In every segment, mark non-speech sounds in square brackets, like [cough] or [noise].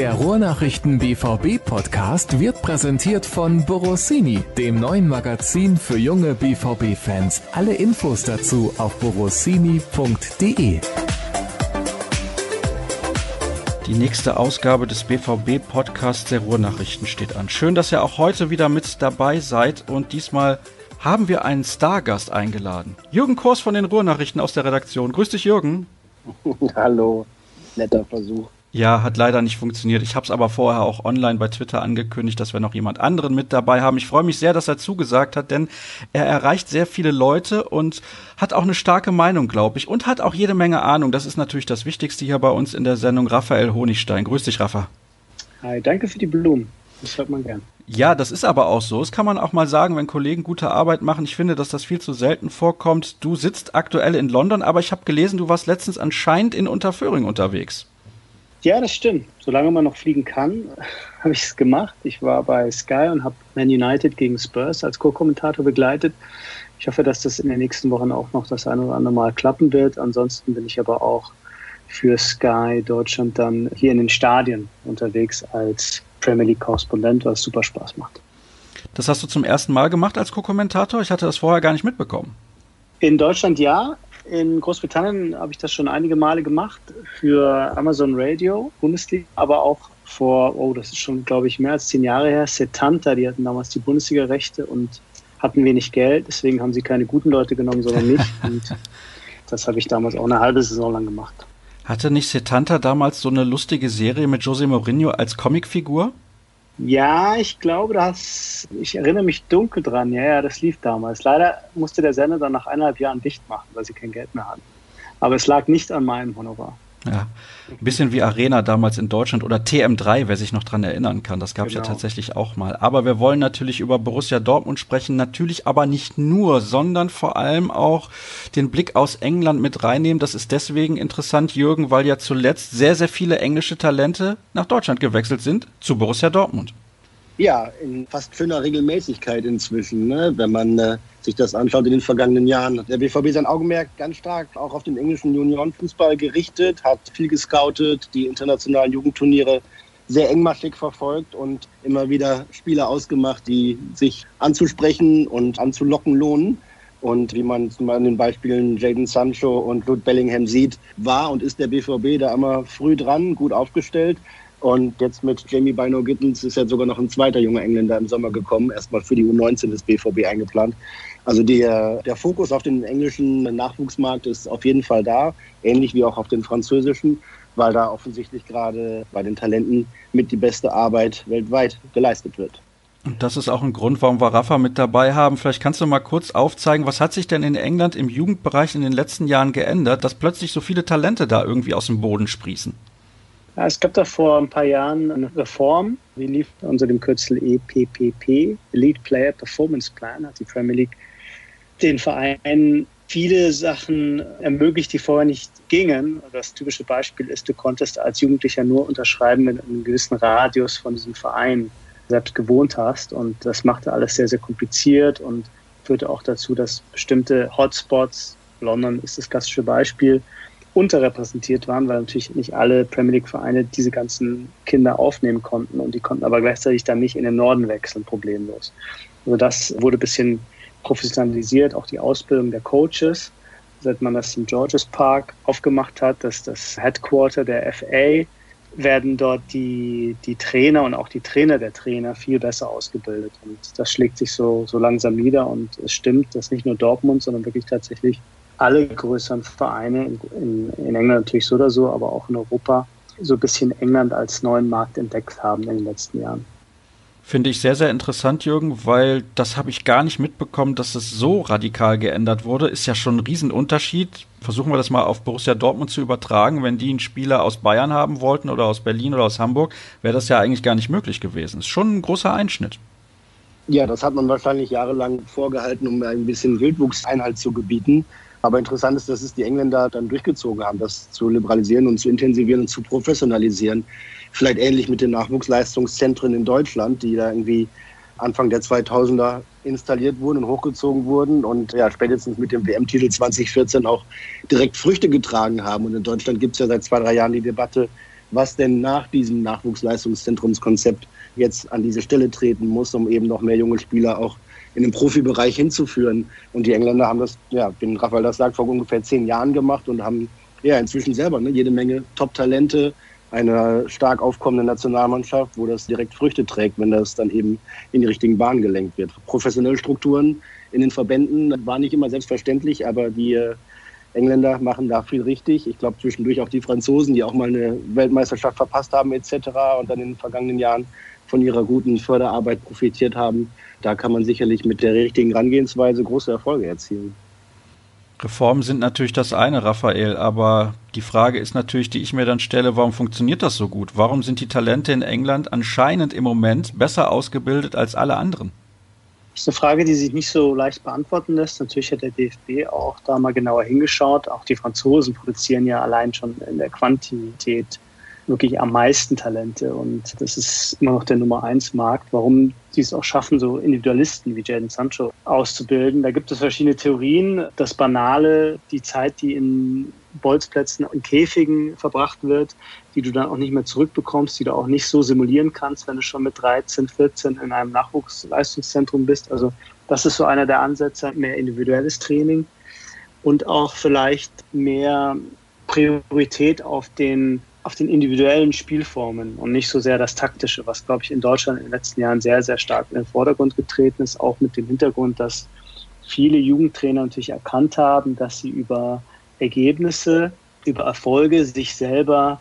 Der Ruhrnachrichten BVB Podcast wird präsentiert von Borossini, dem neuen Magazin für junge BVB Fans. Alle Infos dazu auf borossini.de. Die nächste Ausgabe des BVB Podcasts der Ruhrnachrichten steht an. Schön, dass ihr auch heute wieder mit dabei seid und diesmal haben wir einen Stargast eingeladen. Jürgen Kors von den Ruhrnachrichten aus der Redaktion. Grüß dich, Jürgen. [laughs] Hallo, netter Versuch. Ja, hat leider nicht funktioniert. Ich habe es aber vorher auch online bei Twitter angekündigt, dass wir noch jemand anderen mit dabei haben. Ich freue mich sehr, dass er zugesagt hat, denn er erreicht sehr viele Leute und hat auch eine starke Meinung, glaube ich, und hat auch jede Menge Ahnung. Das ist natürlich das Wichtigste hier bei uns in der Sendung. Raphael Honigstein. Grüß dich, Rafa. Hi, danke für die Blumen. Das hört man gern. Ja, das ist aber auch so. Das kann man auch mal sagen, wenn Kollegen gute Arbeit machen. Ich finde, dass das viel zu selten vorkommt. Du sitzt aktuell in London, aber ich habe gelesen, du warst letztens anscheinend in Unterföhring unterwegs. Ja, das stimmt. Solange man noch fliegen kann, [laughs] habe ich es gemacht. Ich war bei Sky und habe Man United gegen Spurs als Co-Kommentator begleitet. Ich hoffe, dass das in den nächsten Wochen auch noch das eine oder andere Mal klappen wird. Ansonsten bin ich aber auch für Sky Deutschland dann hier in den Stadien unterwegs als Premier League-Korrespondent, was super Spaß macht. Das hast du zum ersten Mal gemacht als Co-Kommentator? Ich hatte das vorher gar nicht mitbekommen. In Deutschland ja. In Großbritannien habe ich das schon einige Male gemacht für Amazon Radio, Bundesliga, aber auch vor, oh, das ist schon, glaube ich, mehr als zehn Jahre her, Setanta, die hatten damals die Bundesliga-Rechte und hatten wenig Geld, deswegen haben sie keine guten Leute genommen, sondern mich. [laughs] und das habe ich damals auch eine halbe Saison lang gemacht. Hatte nicht Setanta damals so eine lustige Serie mit Jose Mourinho als Comicfigur? Ja, ich glaube, das, ich erinnere mich dunkel dran. Ja, ja, das lief damals. Leider musste der Sender dann nach eineinhalb Jahren dicht machen, weil sie kein Geld mehr hatten. Aber es lag nicht an meinem Honorar. Ja, ein bisschen wie Arena damals in Deutschland oder TM3, wer sich noch dran erinnern kann. Das gab es genau. ja tatsächlich auch mal. Aber wir wollen natürlich über Borussia Dortmund sprechen, natürlich aber nicht nur, sondern vor allem auch den Blick aus England mit reinnehmen. Das ist deswegen interessant, Jürgen, weil ja zuletzt sehr, sehr viele englische Talente nach Deutschland gewechselt sind zu Borussia Dortmund. Ja, in fast schöner Regelmäßigkeit inzwischen, ne? wenn man äh, sich das anschaut in den vergangenen Jahren. Der BVB sein Augenmerk ganz stark auch auf den englischen Juniorenfußball gerichtet, hat viel gescoutet, die internationalen Jugendturniere sehr engmaschig verfolgt und immer wieder Spieler ausgemacht, die sich anzusprechen und anzulocken lohnen. Und wie man zum Beispiel an den Beispielen Jaden Sancho und Jude Bellingham sieht, war und ist der BVB da immer früh dran, gut aufgestellt. Und jetzt mit Jamie Bino Gittens ist ja sogar noch ein zweiter junger Engländer im Sommer gekommen, erstmal für die U19 des BVB eingeplant. Also der, der Fokus auf den englischen Nachwuchsmarkt ist auf jeden Fall da, ähnlich wie auch auf den französischen, weil da offensichtlich gerade bei den Talenten mit die beste Arbeit weltweit geleistet wird. Und das ist auch ein Grund, warum wir Rafa mit dabei haben. Vielleicht kannst du mal kurz aufzeigen, was hat sich denn in England im Jugendbereich in den letzten Jahren geändert, dass plötzlich so viele Talente da irgendwie aus dem Boden sprießen? Ja, es gab da vor ein paar Jahren eine Reform, die lief unter dem Kürzel EPPP, Elite Player Performance Plan, hat die Premier League den Vereinen viele Sachen ermöglicht, die vorher nicht gingen. Das typische Beispiel ist, du konntest als Jugendlicher nur unterschreiben, wenn du einen gewissen Radius von diesem Verein selbst gewohnt hast. Und das machte alles sehr, sehr kompliziert und führte auch dazu, dass bestimmte Hotspots, London ist das klassische Beispiel, unterrepräsentiert waren, weil natürlich nicht alle Premier League-Vereine diese ganzen Kinder aufnehmen konnten und die konnten aber gleichzeitig dann nicht in den Norden wechseln, problemlos. Also das wurde ein bisschen professionalisiert, auch die Ausbildung der Coaches, seit man das St. George's Park aufgemacht hat, dass das Headquarter der FA werden dort die, die Trainer und auch die Trainer der Trainer viel besser ausgebildet. Und das schlägt sich so, so langsam nieder. Und es stimmt, dass nicht nur Dortmund, sondern wirklich tatsächlich alle größeren Vereine in, in, in England natürlich so oder so, aber auch in Europa so ein bisschen England als neuen Markt entdeckt haben in den letzten Jahren. Finde ich sehr, sehr interessant, Jürgen, weil das habe ich gar nicht mitbekommen, dass es so radikal geändert wurde. Ist ja schon ein Riesenunterschied. Versuchen wir das mal auf Borussia Dortmund zu übertragen. Wenn die einen Spieler aus Bayern haben wollten oder aus Berlin oder aus Hamburg, wäre das ja eigentlich gar nicht möglich gewesen. Ist schon ein großer Einschnitt. Ja, das hat man wahrscheinlich jahrelang vorgehalten, um ein bisschen Wildwuchseinhalt zu gebieten. Aber interessant ist, dass es die Engländer dann durchgezogen haben, das zu liberalisieren und zu intensivieren und zu professionalisieren vielleicht ähnlich mit den Nachwuchsleistungszentren in Deutschland, die da irgendwie Anfang der 2000er installiert wurden und hochgezogen wurden und ja, spätestens mit dem WM-Titel 2014 auch direkt Früchte getragen haben. Und in Deutschland gibt es ja seit zwei, drei Jahren die Debatte, was denn nach diesem Nachwuchsleistungszentrumskonzept jetzt an diese Stelle treten muss, um eben noch mehr junge Spieler auch in den Profibereich hinzuführen. Und die Engländer haben das, ja, wie Raphael das sagt, vor ungefähr zehn Jahren gemacht und haben ja inzwischen selber ne, jede Menge Top-Talente, eine stark aufkommende Nationalmannschaft, wo das direkt Früchte trägt, wenn das dann eben in die richtigen Bahnen gelenkt wird. Professionelle Strukturen in den Verbänden war nicht immer selbstverständlich, aber die äh, Engländer machen da viel richtig. Ich glaube zwischendurch auch die Franzosen, die auch mal eine Weltmeisterschaft verpasst haben etc. und dann in den vergangenen Jahren von ihrer guten Förderarbeit profitiert haben. Da kann man sicherlich mit der richtigen Herangehensweise große Erfolge erzielen. Reformen sind natürlich das eine, Raphael, aber die Frage ist natürlich, die ich mir dann stelle, warum funktioniert das so gut? Warum sind die Talente in England anscheinend im Moment besser ausgebildet als alle anderen? Das ist eine Frage, die sich nicht so leicht beantworten lässt. Natürlich hat der DFB auch da mal genauer hingeschaut. Auch die Franzosen produzieren ja allein schon in der Quantität wirklich am meisten Talente. Und das ist immer noch der Nummer eins Markt, warum die es auch schaffen, so Individualisten wie Jaden Sancho auszubilden. Da gibt es verschiedene Theorien. Das Banale, die Zeit, die in Bolzplätzen, in Käfigen verbracht wird, die du dann auch nicht mehr zurückbekommst, die du auch nicht so simulieren kannst, wenn du schon mit 13, 14 in einem Nachwuchsleistungszentrum bist. Also das ist so einer der Ansätze, mehr individuelles Training und auch vielleicht mehr Priorität auf den auf den individuellen Spielformen und nicht so sehr das Taktische, was, glaube ich, in Deutschland in den letzten Jahren sehr, sehr stark in den Vordergrund getreten ist, auch mit dem Hintergrund, dass viele Jugendtrainer natürlich erkannt haben, dass sie über Ergebnisse, über Erfolge sich selber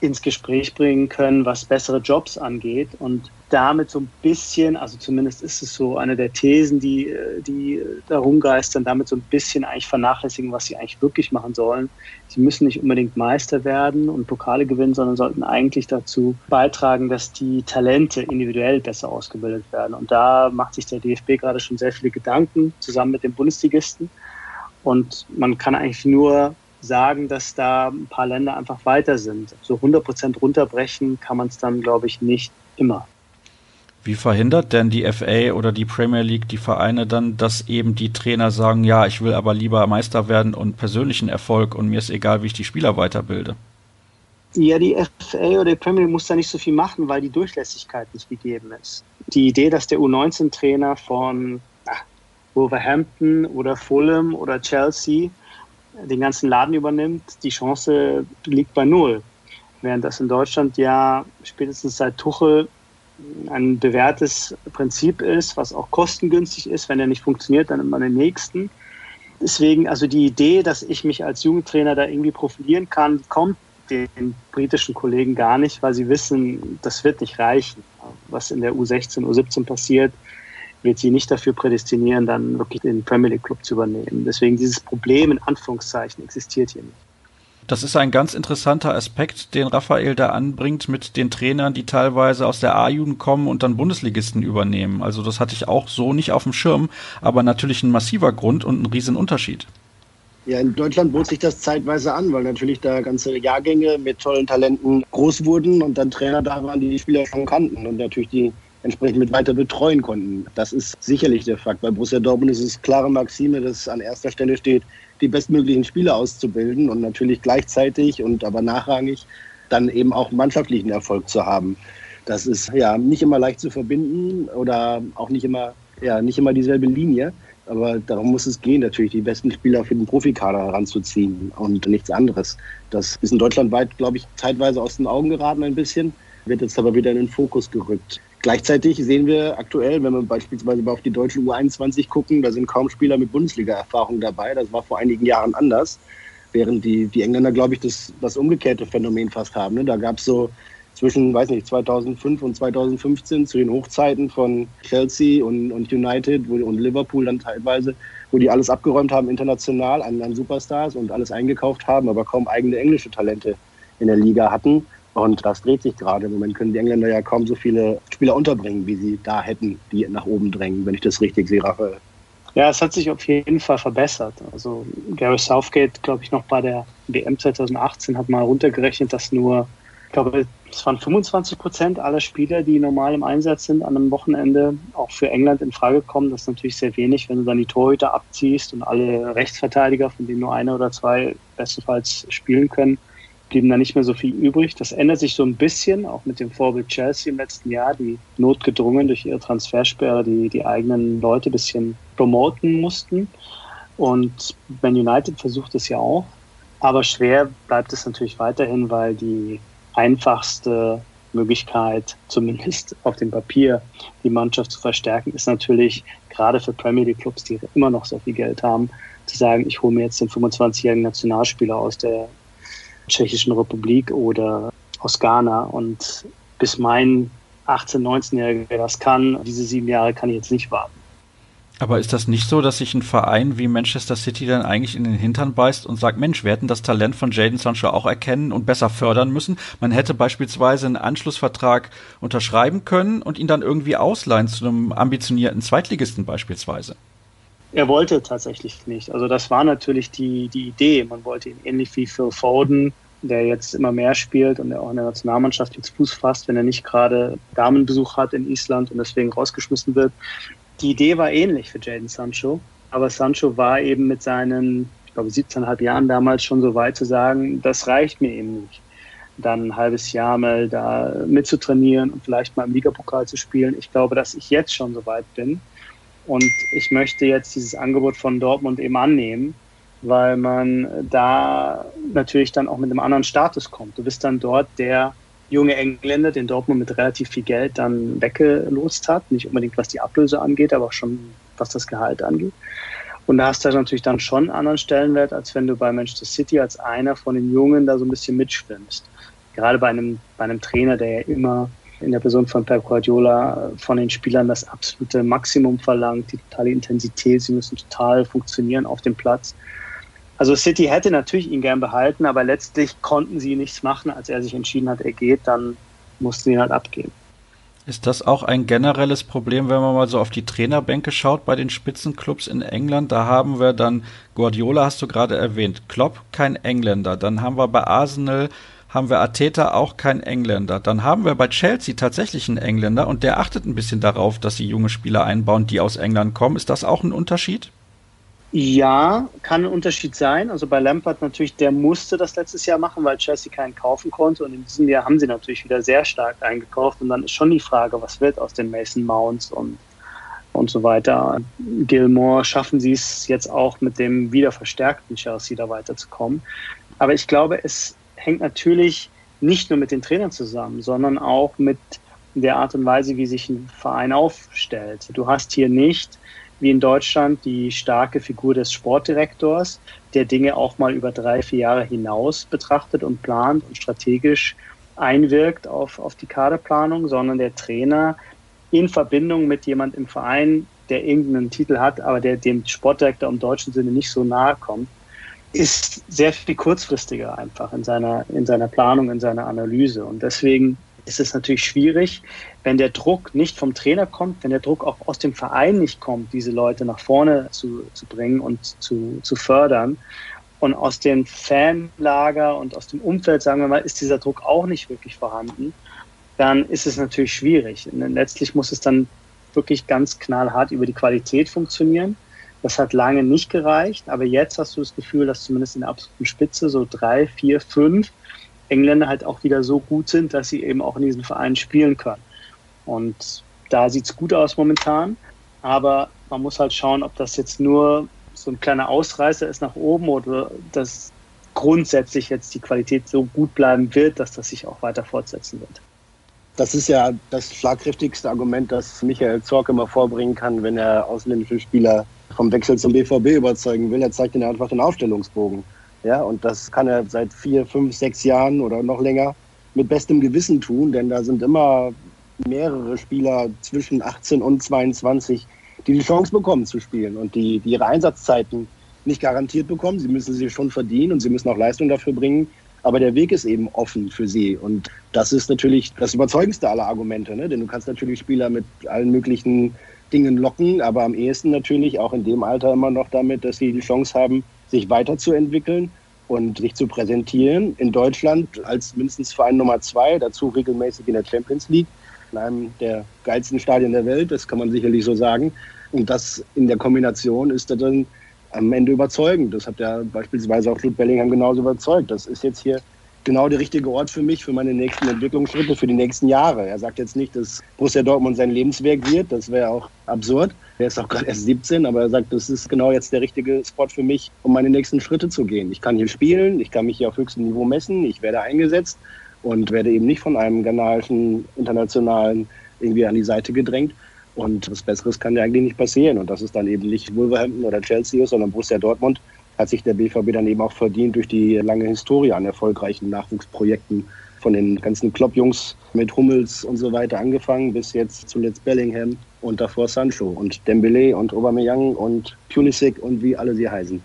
ins Gespräch bringen können, was bessere Jobs angeht. Und damit so ein bisschen, also zumindest ist es so eine der Thesen, die, die da rumgeistern, damit so ein bisschen eigentlich vernachlässigen, was sie eigentlich wirklich machen sollen. Sie müssen nicht unbedingt Meister werden und Pokale gewinnen, sondern sollten eigentlich dazu beitragen, dass die Talente individuell besser ausgebildet werden. Und da macht sich der DFB gerade schon sehr viele Gedanken zusammen mit den Bundesligisten. Und man kann eigentlich nur sagen, dass da ein paar Länder einfach weiter sind. So 100 Prozent runterbrechen kann man es dann, glaube ich, nicht immer. Wie verhindert denn die FA oder die Premier League die Vereine dann, dass eben die Trainer sagen, ja, ich will aber lieber Meister werden und persönlichen Erfolg und mir ist egal, wie ich die Spieler weiterbilde? Ja, die FA oder die Premier League muss da nicht so viel machen, weil die Durchlässigkeit nicht gegeben ist. Die Idee, dass der U19-Trainer von ach, Wolverhampton oder Fulham oder Chelsea den ganzen Laden übernimmt, die Chance liegt bei null. Während das in Deutschland ja spätestens seit Tuchel ein bewährtes Prinzip ist, was auch kostengünstig ist. Wenn er nicht funktioniert, dann immer den nächsten. Deswegen, also die Idee, dass ich mich als Jugendtrainer da irgendwie profilieren kann, kommt den britischen Kollegen gar nicht, weil sie wissen, das wird nicht reichen. Was in der U16, U17 passiert, wird sie nicht dafür prädestinieren, dann wirklich den Premier League Club zu übernehmen. Deswegen dieses Problem in Anführungszeichen existiert hier nicht. Das ist ein ganz interessanter Aspekt, den Raphael da anbringt mit den Trainern, die teilweise aus der A-Jugend kommen und dann Bundesligisten übernehmen. Also das hatte ich auch so nicht auf dem Schirm, aber natürlich ein massiver Grund und ein Riesenunterschied. Ja, in Deutschland bot sich das zeitweise an, weil natürlich da ganze Jahrgänge mit tollen Talenten groß wurden und dann Trainer da waren, die die Spieler schon kannten und natürlich die entsprechend mit weiter betreuen konnten. Das ist sicherlich der Fakt. Bei Borussia Dortmund ist es klare Maxime, dass an erster Stelle steht, die bestmöglichen Spieler auszubilden und natürlich gleichzeitig und aber nachrangig dann eben auch mannschaftlichen Erfolg zu haben. Das ist ja nicht immer leicht zu verbinden oder auch nicht immer, ja, nicht immer dieselbe Linie. Aber darum muss es gehen, natürlich die besten Spieler für den Profikader heranzuziehen und nichts anderes. Das ist in Deutschland weit, glaube ich, zeitweise aus den Augen geraten ein bisschen, wird jetzt aber wieder in den Fokus gerückt. Gleichzeitig sehen wir aktuell, wenn wir beispielsweise auf die deutsche U21 gucken, da sind kaum Spieler mit Bundesliga-Erfahrung dabei. Das war vor einigen Jahren anders. Während die, die Engländer, glaube ich, das, das umgekehrte Phänomen fast haben. Ne? Da gab es so zwischen, weiß nicht, 2005 und 2015 zu den Hochzeiten von Chelsea und, und United wo, und Liverpool dann teilweise, wo die alles abgeräumt haben international an, an Superstars und alles eingekauft haben, aber kaum eigene englische Talente in der Liga hatten. Und das dreht sich gerade. Im Moment können die Engländer ja kaum so viele Spieler unterbringen, wie sie da hätten, die nach oben drängen, wenn ich das richtig sehe, Raphael. Ja, es hat sich auf jeden Fall verbessert. Also Gary Southgate, glaube ich, noch bei der WM 2018 hat mal runtergerechnet, dass nur, ich glaube, es waren 25 Prozent aller Spieler, die normal im Einsatz sind, an einem Wochenende auch für England in Frage kommen. Das ist natürlich sehr wenig, wenn du dann die Torhüter abziehst und alle Rechtsverteidiger, von denen nur einer oder zwei bestenfalls spielen können blieben da nicht mehr so viel übrig. Das ändert sich so ein bisschen, auch mit dem Vorbild Chelsea im letzten Jahr, die notgedrungen durch ihre Transfersperre die, die eigenen Leute ein bisschen promoten mussten. Und Man United versucht es ja auch. Aber schwer bleibt es natürlich weiterhin, weil die einfachste Möglichkeit, zumindest auf dem Papier, die Mannschaft zu verstärken, ist natürlich gerade für Premier League Clubs, die immer noch so viel Geld haben, zu sagen, ich hole mir jetzt den 25-jährigen Nationalspieler aus der Tschechischen Republik oder aus Ghana und bis mein 18-, 19-Jähriger das kann, diese sieben Jahre kann ich jetzt nicht warten. Aber ist das nicht so, dass sich ein Verein wie Manchester City dann eigentlich in den Hintern beißt und sagt, Mensch, wir hätten das Talent von Jaden Sancho auch erkennen und besser fördern müssen? Man hätte beispielsweise einen Anschlussvertrag unterschreiben können und ihn dann irgendwie ausleihen zu einem ambitionierten Zweitligisten beispielsweise. Er wollte tatsächlich nicht. Also das war natürlich die, die Idee. Man wollte ihn ähnlich wie Phil Foden, der jetzt immer mehr spielt und der auch in der Nationalmannschaft jetzt Fuß fasst, wenn er nicht gerade Damenbesuch hat in Island und deswegen rausgeschmissen wird. Die Idee war ähnlich für Jaden Sancho, aber Sancho war eben mit seinen, ich glaube, 17,5 Jahren damals schon so weit zu sagen, das reicht mir eben nicht. Dann ein halbes Jahr mal da mitzutrainieren und vielleicht mal im Ligapokal zu spielen. Ich glaube, dass ich jetzt schon so weit bin und ich möchte jetzt dieses Angebot von Dortmund eben annehmen, weil man da natürlich dann auch mit einem anderen Status kommt. Du bist dann dort der junge Engländer, den Dortmund mit relativ viel Geld dann weggelost hat. Nicht unbedingt was die Ablöse angeht, aber auch schon was das Gehalt angeht. Und da hast du natürlich dann schon einen anderen Stellenwert, als wenn du bei Manchester City als einer von den Jungen da so ein bisschen mitschwimmst. Gerade bei einem, bei einem Trainer, der ja immer in der Person von Pep Guardiola äh, von den Spielern das absolute Maximum verlangt, die totale Intensität, sie müssen total funktionieren auf dem Platz. Also City hätte natürlich ihn gern behalten, aber letztlich konnten sie nichts machen, als er sich entschieden hat, er geht, dann mussten sie ihn halt abgeben. Ist das auch ein generelles Problem, wenn man mal so auf die Trainerbänke schaut bei den Spitzenclubs in England? Da haben wir dann Guardiola, hast du gerade erwähnt, Klopp kein Engländer. Dann haben wir bei Arsenal haben wir Ateta auch kein Engländer. Dann haben wir bei Chelsea tatsächlich einen Engländer und der achtet ein bisschen darauf, dass sie junge Spieler einbauen, die aus England kommen. Ist das auch ein Unterschied? Ja, kann ein Unterschied sein. Also bei Lampard natürlich, der musste das letztes Jahr machen, weil Chelsea keinen kaufen konnte. Und in diesem Jahr haben sie natürlich wieder sehr stark eingekauft. Und dann ist schon die Frage, was wird aus den Mason Mounts und, und so weiter. Gilmore, schaffen sie es jetzt auch mit dem wieder verstärkten Chelsea da weiterzukommen. Aber ich glaube, es hängt natürlich nicht nur mit den Trainern zusammen, sondern auch mit der Art und Weise, wie sich ein Verein aufstellt. Du hast hier nicht wie in Deutschland die starke Figur des Sportdirektors, der Dinge auch mal über drei, vier Jahre hinaus betrachtet und plant und strategisch einwirkt auf, auf die Kaderplanung, sondern der Trainer in Verbindung mit jemand im Verein, der irgendeinen Titel hat, aber der dem Sportdirektor im deutschen Sinne nicht so nahe kommt, ist sehr viel kurzfristiger einfach in seiner, in seiner Planung, in seiner Analyse. Und deswegen ist es natürlich schwierig, wenn der Druck nicht vom Trainer kommt, wenn der Druck auch aus dem Verein nicht kommt, diese Leute nach vorne zu, zu bringen und zu, zu fördern. Und aus dem Fanlager und aus dem Umfeld, sagen wir mal, ist dieser Druck auch nicht wirklich vorhanden, dann ist es natürlich schwierig. Und letztlich muss es dann wirklich ganz knallhart über die Qualität funktionieren. Das hat lange nicht gereicht, aber jetzt hast du das Gefühl, dass zumindest in der absoluten Spitze so drei, vier, fünf Engländer halt auch wieder so gut sind, dass sie eben auch in diesen Vereinen spielen können. Und da sieht es gut aus momentan, aber man muss halt schauen, ob das jetzt nur so ein kleiner Ausreißer ist nach oben oder dass grundsätzlich jetzt die Qualität so gut bleiben wird, dass das sich auch weiter fortsetzen wird. Das ist ja das schlagkräftigste Argument, das Michael Zorc immer vorbringen kann, wenn er ausländische Spieler vom Wechsel zum BVB überzeugen will. Er zeigt ihnen einfach den Aufstellungsbogen. Ja, und das kann er seit vier, fünf, sechs Jahren oder noch länger mit bestem Gewissen tun, denn da sind immer mehrere Spieler zwischen 18 und 22, die die Chance bekommen zu spielen und die, die ihre Einsatzzeiten nicht garantiert bekommen. Sie müssen sie schon verdienen und sie müssen auch Leistung dafür bringen. Aber der Weg ist eben offen für sie. Und das ist natürlich das überzeugendste aller Argumente. Ne? Denn du kannst natürlich Spieler mit allen möglichen Dingen locken, aber am ehesten natürlich auch in dem Alter immer noch damit, dass sie die Chance haben, sich weiterzuentwickeln und sich zu präsentieren. In Deutschland als mindestens Verein Nummer zwei, dazu regelmäßig in der Champions League, in einem der geilsten Stadien der Welt, das kann man sicherlich so sagen. Und das in der Kombination ist dann am Ende überzeugend. Das hat ja beispielsweise auch Jude Bellingham genauso überzeugt. Das ist jetzt hier genau der richtige Ort für mich, für meine nächsten Entwicklungsschritte, für die nächsten Jahre. Er sagt jetzt nicht, dass Borussia Dortmund sein Lebenswerk wird, das wäre auch absurd. Er ist auch gerade erst 17, aber er sagt, das ist genau jetzt der richtige Spot für mich, um meine nächsten Schritte zu gehen. Ich kann hier spielen, ich kann mich hier auf höchstem Niveau messen, ich werde eingesetzt und werde eben nicht von einem ghanaischen internationalen irgendwie an die Seite gedrängt. Und was Besseres kann ja eigentlich nicht passieren. Und das ist dann eben nicht Wolverhampton oder Chelsea, sondern Borussia Dortmund hat sich der BVB dann eben auch verdient durch die lange Historie an erfolgreichen Nachwuchsprojekten von den ganzen Klopp-Jungs mit Hummels und so weiter angefangen bis jetzt zuletzt Bellingham und davor Sancho und Dembele und Aubameyang und Pulisic und wie alle sie heißen.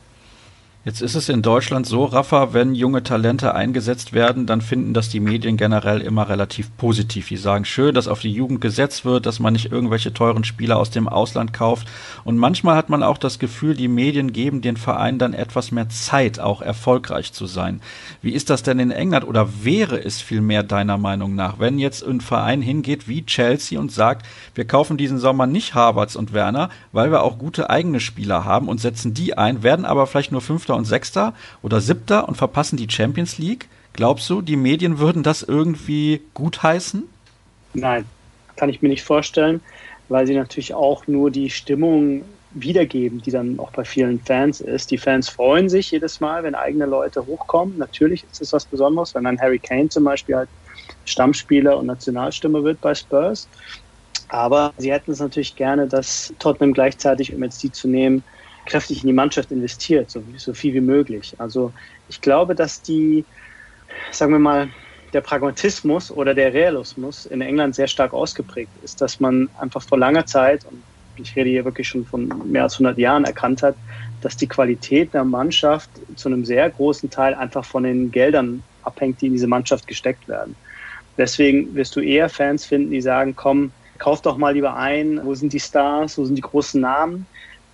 Jetzt ist es in Deutschland so, Rafa, wenn junge Talente eingesetzt werden, dann finden das die Medien generell immer relativ positiv. Die sagen schön, dass auf die Jugend gesetzt wird, dass man nicht irgendwelche teuren Spieler aus dem Ausland kauft. Und manchmal hat man auch das Gefühl, die Medien geben den Verein dann etwas mehr Zeit, auch erfolgreich zu sein. Wie ist das denn in England oder wäre es vielmehr deiner Meinung nach, wenn jetzt ein Verein hingeht wie Chelsea und sagt, wir kaufen diesen Sommer nicht Harvards und Werner, weil wir auch gute eigene Spieler haben und setzen die ein, werden aber vielleicht nur fünf Fünfter und Sechster oder Siebter und verpassen die Champions League? Glaubst du, die Medien würden das irgendwie gutheißen? Nein, kann ich mir nicht vorstellen, weil sie natürlich auch nur die Stimmung wiedergeben, die dann auch bei vielen Fans ist. Die Fans freuen sich jedes Mal, wenn eigene Leute hochkommen. Natürlich ist es was Besonderes, wenn dann Harry Kane zum Beispiel halt Stammspieler und Nationalstimme wird bei Spurs. Aber sie hätten es natürlich gerne, dass Tottenham gleichzeitig, um jetzt die zu nehmen, kräftig in die Mannschaft investiert, so, so viel wie möglich. Also ich glaube, dass die, sagen wir mal, der Pragmatismus oder der Realismus in England sehr stark ausgeprägt ist, dass man einfach vor langer Zeit, und ich rede hier wirklich schon von mehr als 100 Jahren, erkannt hat, dass die Qualität der Mannschaft zu einem sehr großen Teil einfach von den Geldern abhängt, die in diese Mannschaft gesteckt werden. Deswegen wirst du eher Fans finden, die sagen, komm, kauf doch mal lieber ein, wo sind die Stars, wo sind die großen Namen,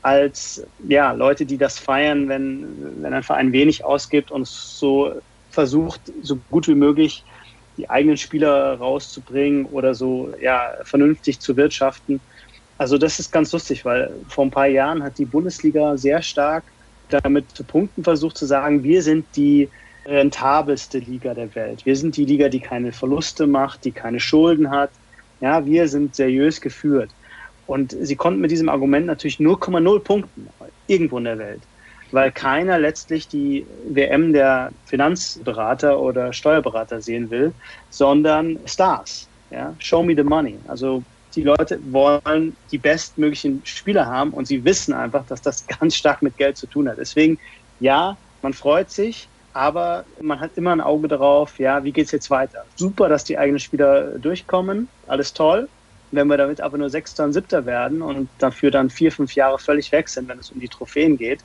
als ja, Leute, die das feiern, wenn, wenn ein Verein wenig ausgibt und so versucht, so gut wie möglich die eigenen Spieler rauszubringen oder so ja, vernünftig zu wirtschaften. Also das ist ganz lustig, weil vor ein paar Jahren hat die Bundesliga sehr stark damit zu punkten versucht zu sagen, wir sind die rentabelste Liga der Welt. Wir sind die Liga, die keine Verluste macht, die keine Schulden hat. Ja, wir sind seriös geführt. Und sie konnten mit diesem Argument natürlich 0,0 punkten, irgendwo in der Welt. Weil keiner letztlich die WM der Finanzberater oder Steuerberater sehen will, sondern Stars. Ja? Show me the money. Also die Leute wollen die bestmöglichen Spieler haben und sie wissen einfach, dass das [laughs] ganz stark mit Geld zu tun hat. Deswegen, ja, man freut sich, aber man hat immer ein Auge darauf, ja, wie geht's jetzt weiter? Super, dass die eigenen Spieler durchkommen, alles toll. Wenn wir damit aber nur Sechster und Siebter werden und dafür dann vier, fünf Jahre völlig weg sind, wenn es um die Trophäen geht,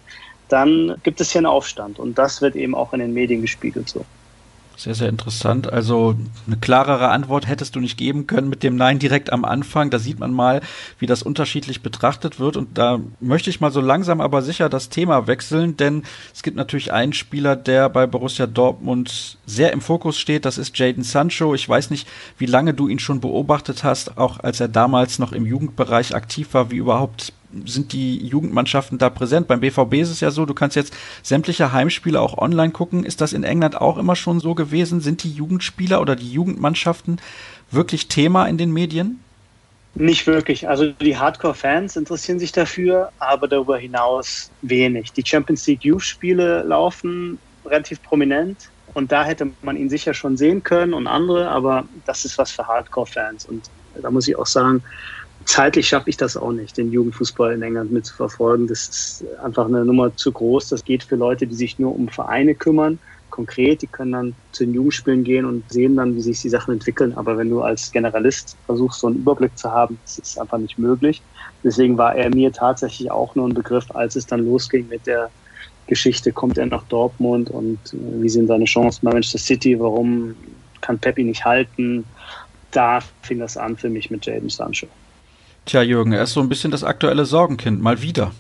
dann gibt es hier einen Aufstand. Und das wird eben auch in den Medien gespiegelt so. Sehr, sehr interessant. Also eine klarere Antwort hättest du nicht geben können mit dem Nein direkt am Anfang. Da sieht man mal, wie das unterschiedlich betrachtet wird. Und da möchte ich mal so langsam aber sicher das Thema wechseln, denn es gibt natürlich einen Spieler, der bei Borussia Dortmund sehr im Fokus steht. Das ist Jaden Sancho. Ich weiß nicht, wie lange du ihn schon beobachtet hast, auch als er damals noch im Jugendbereich aktiv war, wie überhaupt sind die Jugendmannschaften da präsent. Beim BVB ist es ja so, du kannst jetzt sämtliche Heimspiele auch online gucken. Ist das in England auch immer schon so gewesen? Sind die Jugendspieler oder die Jugendmannschaften wirklich Thema in den Medien? Nicht wirklich. Also die Hardcore-Fans interessieren sich dafür, aber darüber hinaus wenig. Die Champions League Youth-Spiele laufen relativ prominent und da hätte man ihn sicher schon sehen können und andere, aber das ist was für Hardcore-Fans. Und da muss ich auch sagen, zeitlich schaffe ich das auch nicht, den Jugendfußball in England mitzuverfolgen. Das ist einfach eine Nummer zu groß. Das geht für Leute, die sich nur um Vereine kümmern. Konkret, die können dann zu den Jugendspielen gehen und sehen dann, wie sich die Sachen entwickeln. Aber wenn du als Generalist versuchst, so einen Überblick zu haben, das ist einfach nicht möglich. Deswegen war er mir tatsächlich auch nur ein Begriff, als es dann losging mit der Geschichte, kommt er nach Dortmund und äh, wie sind seine Chancen bei Manchester City, warum kann Peppi nicht halten? Da fing das an für mich mit Jaden Sancho. Tja, Jürgen, er ist so ein bisschen das aktuelle Sorgenkind, mal wieder.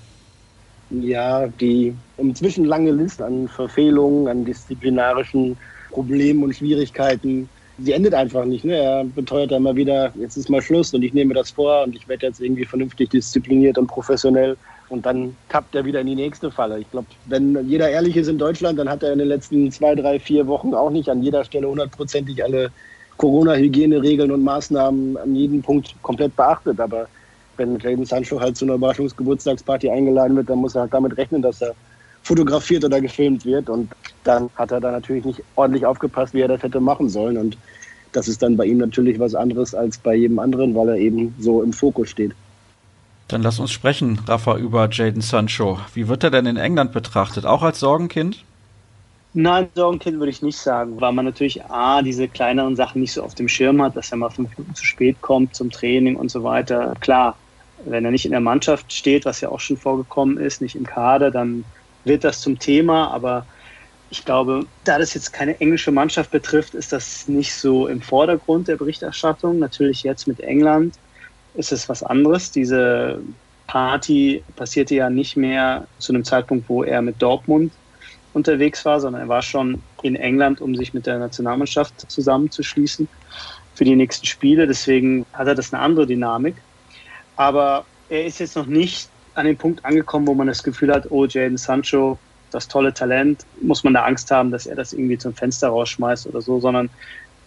Ja, die inzwischen lange Liste an Verfehlungen, an disziplinarischen Problemen und Schwierigkeiten, sie endet einfach nicht. Ne? Er beteuert immer wieder, jetzt ist mal Schluss und ich nehme das vor und ich werde jetzt irgendwie vernünftig diszipliniert und professionell Und dann tappt er wieder in die nächste Falle. Ich glaube, wenn jeder ehrlich ist in Deutschland, dann hat er in den letzten zwei, drei, vier Wochen auch nicht an jeder Stelle hundertprozentig alle Corona-Hygieneregeln und Maßnahmen an jedem Punkt komplett beachtet. Aber wenn Jaden Sancho halt zu einer Überraschungsgeburtstagsparty eingeladen wird, dann muss er halt damit rechnen, dass er fotografiert oder gefilmt wird. Und dann hat er da natürlich nicht ordentlich aufgepasst, wie er das hätte machen sollen. Und das ist dann bei ihm natürlich was anderes als bei jedem anderen, weil er eben so im Fokus steht. Dann lass uns sprechen, Rafa, über Jaden Sancho. Wie wird er denn in England betrachtet? Auch als Sorgenkind? Nein, Sorgenkind würde ich nicht sagen, weil man natürlich A, diese kleineren Sachen nicht so auf dem Schirm hat, dass er mal fünf Minuten zu spät kommt zum Training und so weiter. Klar, wenn er nicht in der Mannschaft steht, was ja auch schon vorgekommen ist, nicht im Kader, dann wird das zum Thema, aber ich glaube, da das jetzt keine englische Mannschaft betrifft, ist das nicht so im Vordergrund der Berichterstattung. Natürlich jetzt mit England ist es was anderes. Diese Party passierte ja nicht mehr zu einem Zeitpunkt, wo er mit Dortmund unterwegs war, sondern er war schon in England, um sich mit der Nationalmannschaft zusammenzuschließen für die nächsten Spiele. Deswegen hat er das eine andere Dynamik. Aber er ist jetzt noch nicht an den Punkt angekommen, wo man das Gefühl hat, oh, Jaden Sancho, das tolle Talent, muss man da Angst haben, dass er das irgendwie zum Fenster rausschmeißt oder so, sondern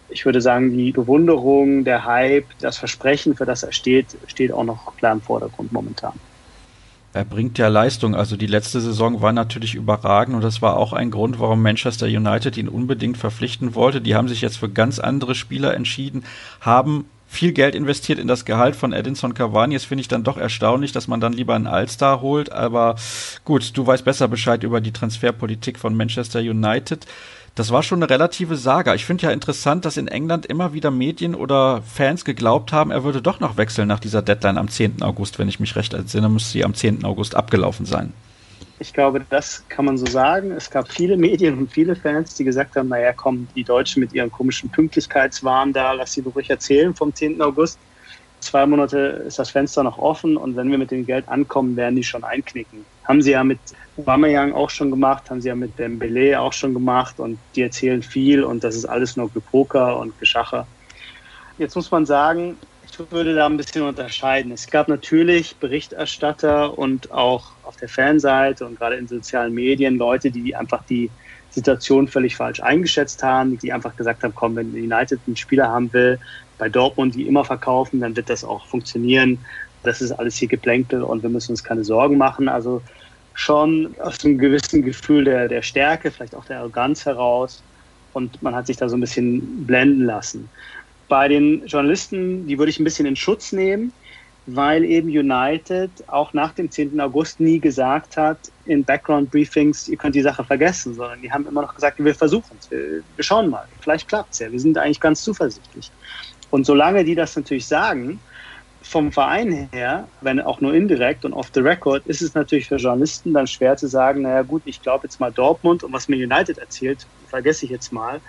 ich würde sagen, die Bewunderung, der Hype, das Versprechen, für das er steht, steht auch noch klar im Vordergrund momentan. Er bringt ja Leistung. Also die letzte Saison war natürlich überragend und das war auch ein Grund, warum Manchester United ihn unbedingt verpflichten wollte. Die haben sich jetzt für ganz andere Spieler entschieden, haben viel Geld investiert in das Gehalt von Edinson Cavani. Das finde ich dann doch erstaunlich, dass man dann lieber einen Allstar holt. Aber gut, du weißt besser Bescheid über die Transferpolitik von Manchester United. Das war schon eine relative Saga. Ich finde ja interessant, dass in England immer wieder Medien oder Fans geglaubt haben, er würde doch noch wechseln nach dieser Deadline am 10. August. Wenn ich mich recht entsinne, müsste sie am 10. August abgelaufen sein. Ich glaube, das kann man so sagen. Es gab viele Medien und viele Fans, die gesagt haben, naja, kommen die Deutschen mit ihren komischen Pünktlichkeitswahn da, lass sie ruhig erzählen vom 10. August. Zwei Monate ist das Fenster noch offen und wenn wir mit dem Geld ankommen, werden die schon einknicken. Haben sie ja mit Aubameyang auch schon gemacht, haben sie ja mit Dembele auch schon gemacht und die erzählen viel und das ist alles nur Gepoker und Geschacher. Jetzt muss man sagen, ich würde da ein bisschen unterscheiden. Es gab natürlich Berichterstatter und auch auf der Fanseite und gerade in sozialen Medien Leute, die einfach die Situation völlig falsch eingeschätzt haben, die einfach gesagt haben, komm, wenn United einen Spieler haben will, bei Dortmund die immer verkaufen, dann wird das auch funktionieren. Das ist alles hier Geplänkel und wir müssen uns keine Sorgen machen. Also schon aus einem gewissen Gefühl der, der Stärke, vielleicht auch der Arroganz heraus. Und man hat sich da so ein bisschen blenden lassen. Bei den Journalisten, die würde ich ein bisschen in Schutz nehmen, weil eben United auch nach dem 10. August nie gesagt hat in Background-Briefings, ihr könnt die Sache vergessen, sondern die haben immer noch gesagt, wir versuchen es, wir, schauen mal, vielleicht klappt es ja, wir sind eigentlich ganz zuversichtlich. Und solange die das natürlich sagen, vom Verein her, wenn auch nur indirekt und off the record, ist es natürlich für Journalisten dann schwer zu sagen, naja gut, ich glaube jetzt mal Dortmund und was mir United erzählt, vergesse ich jetzt mal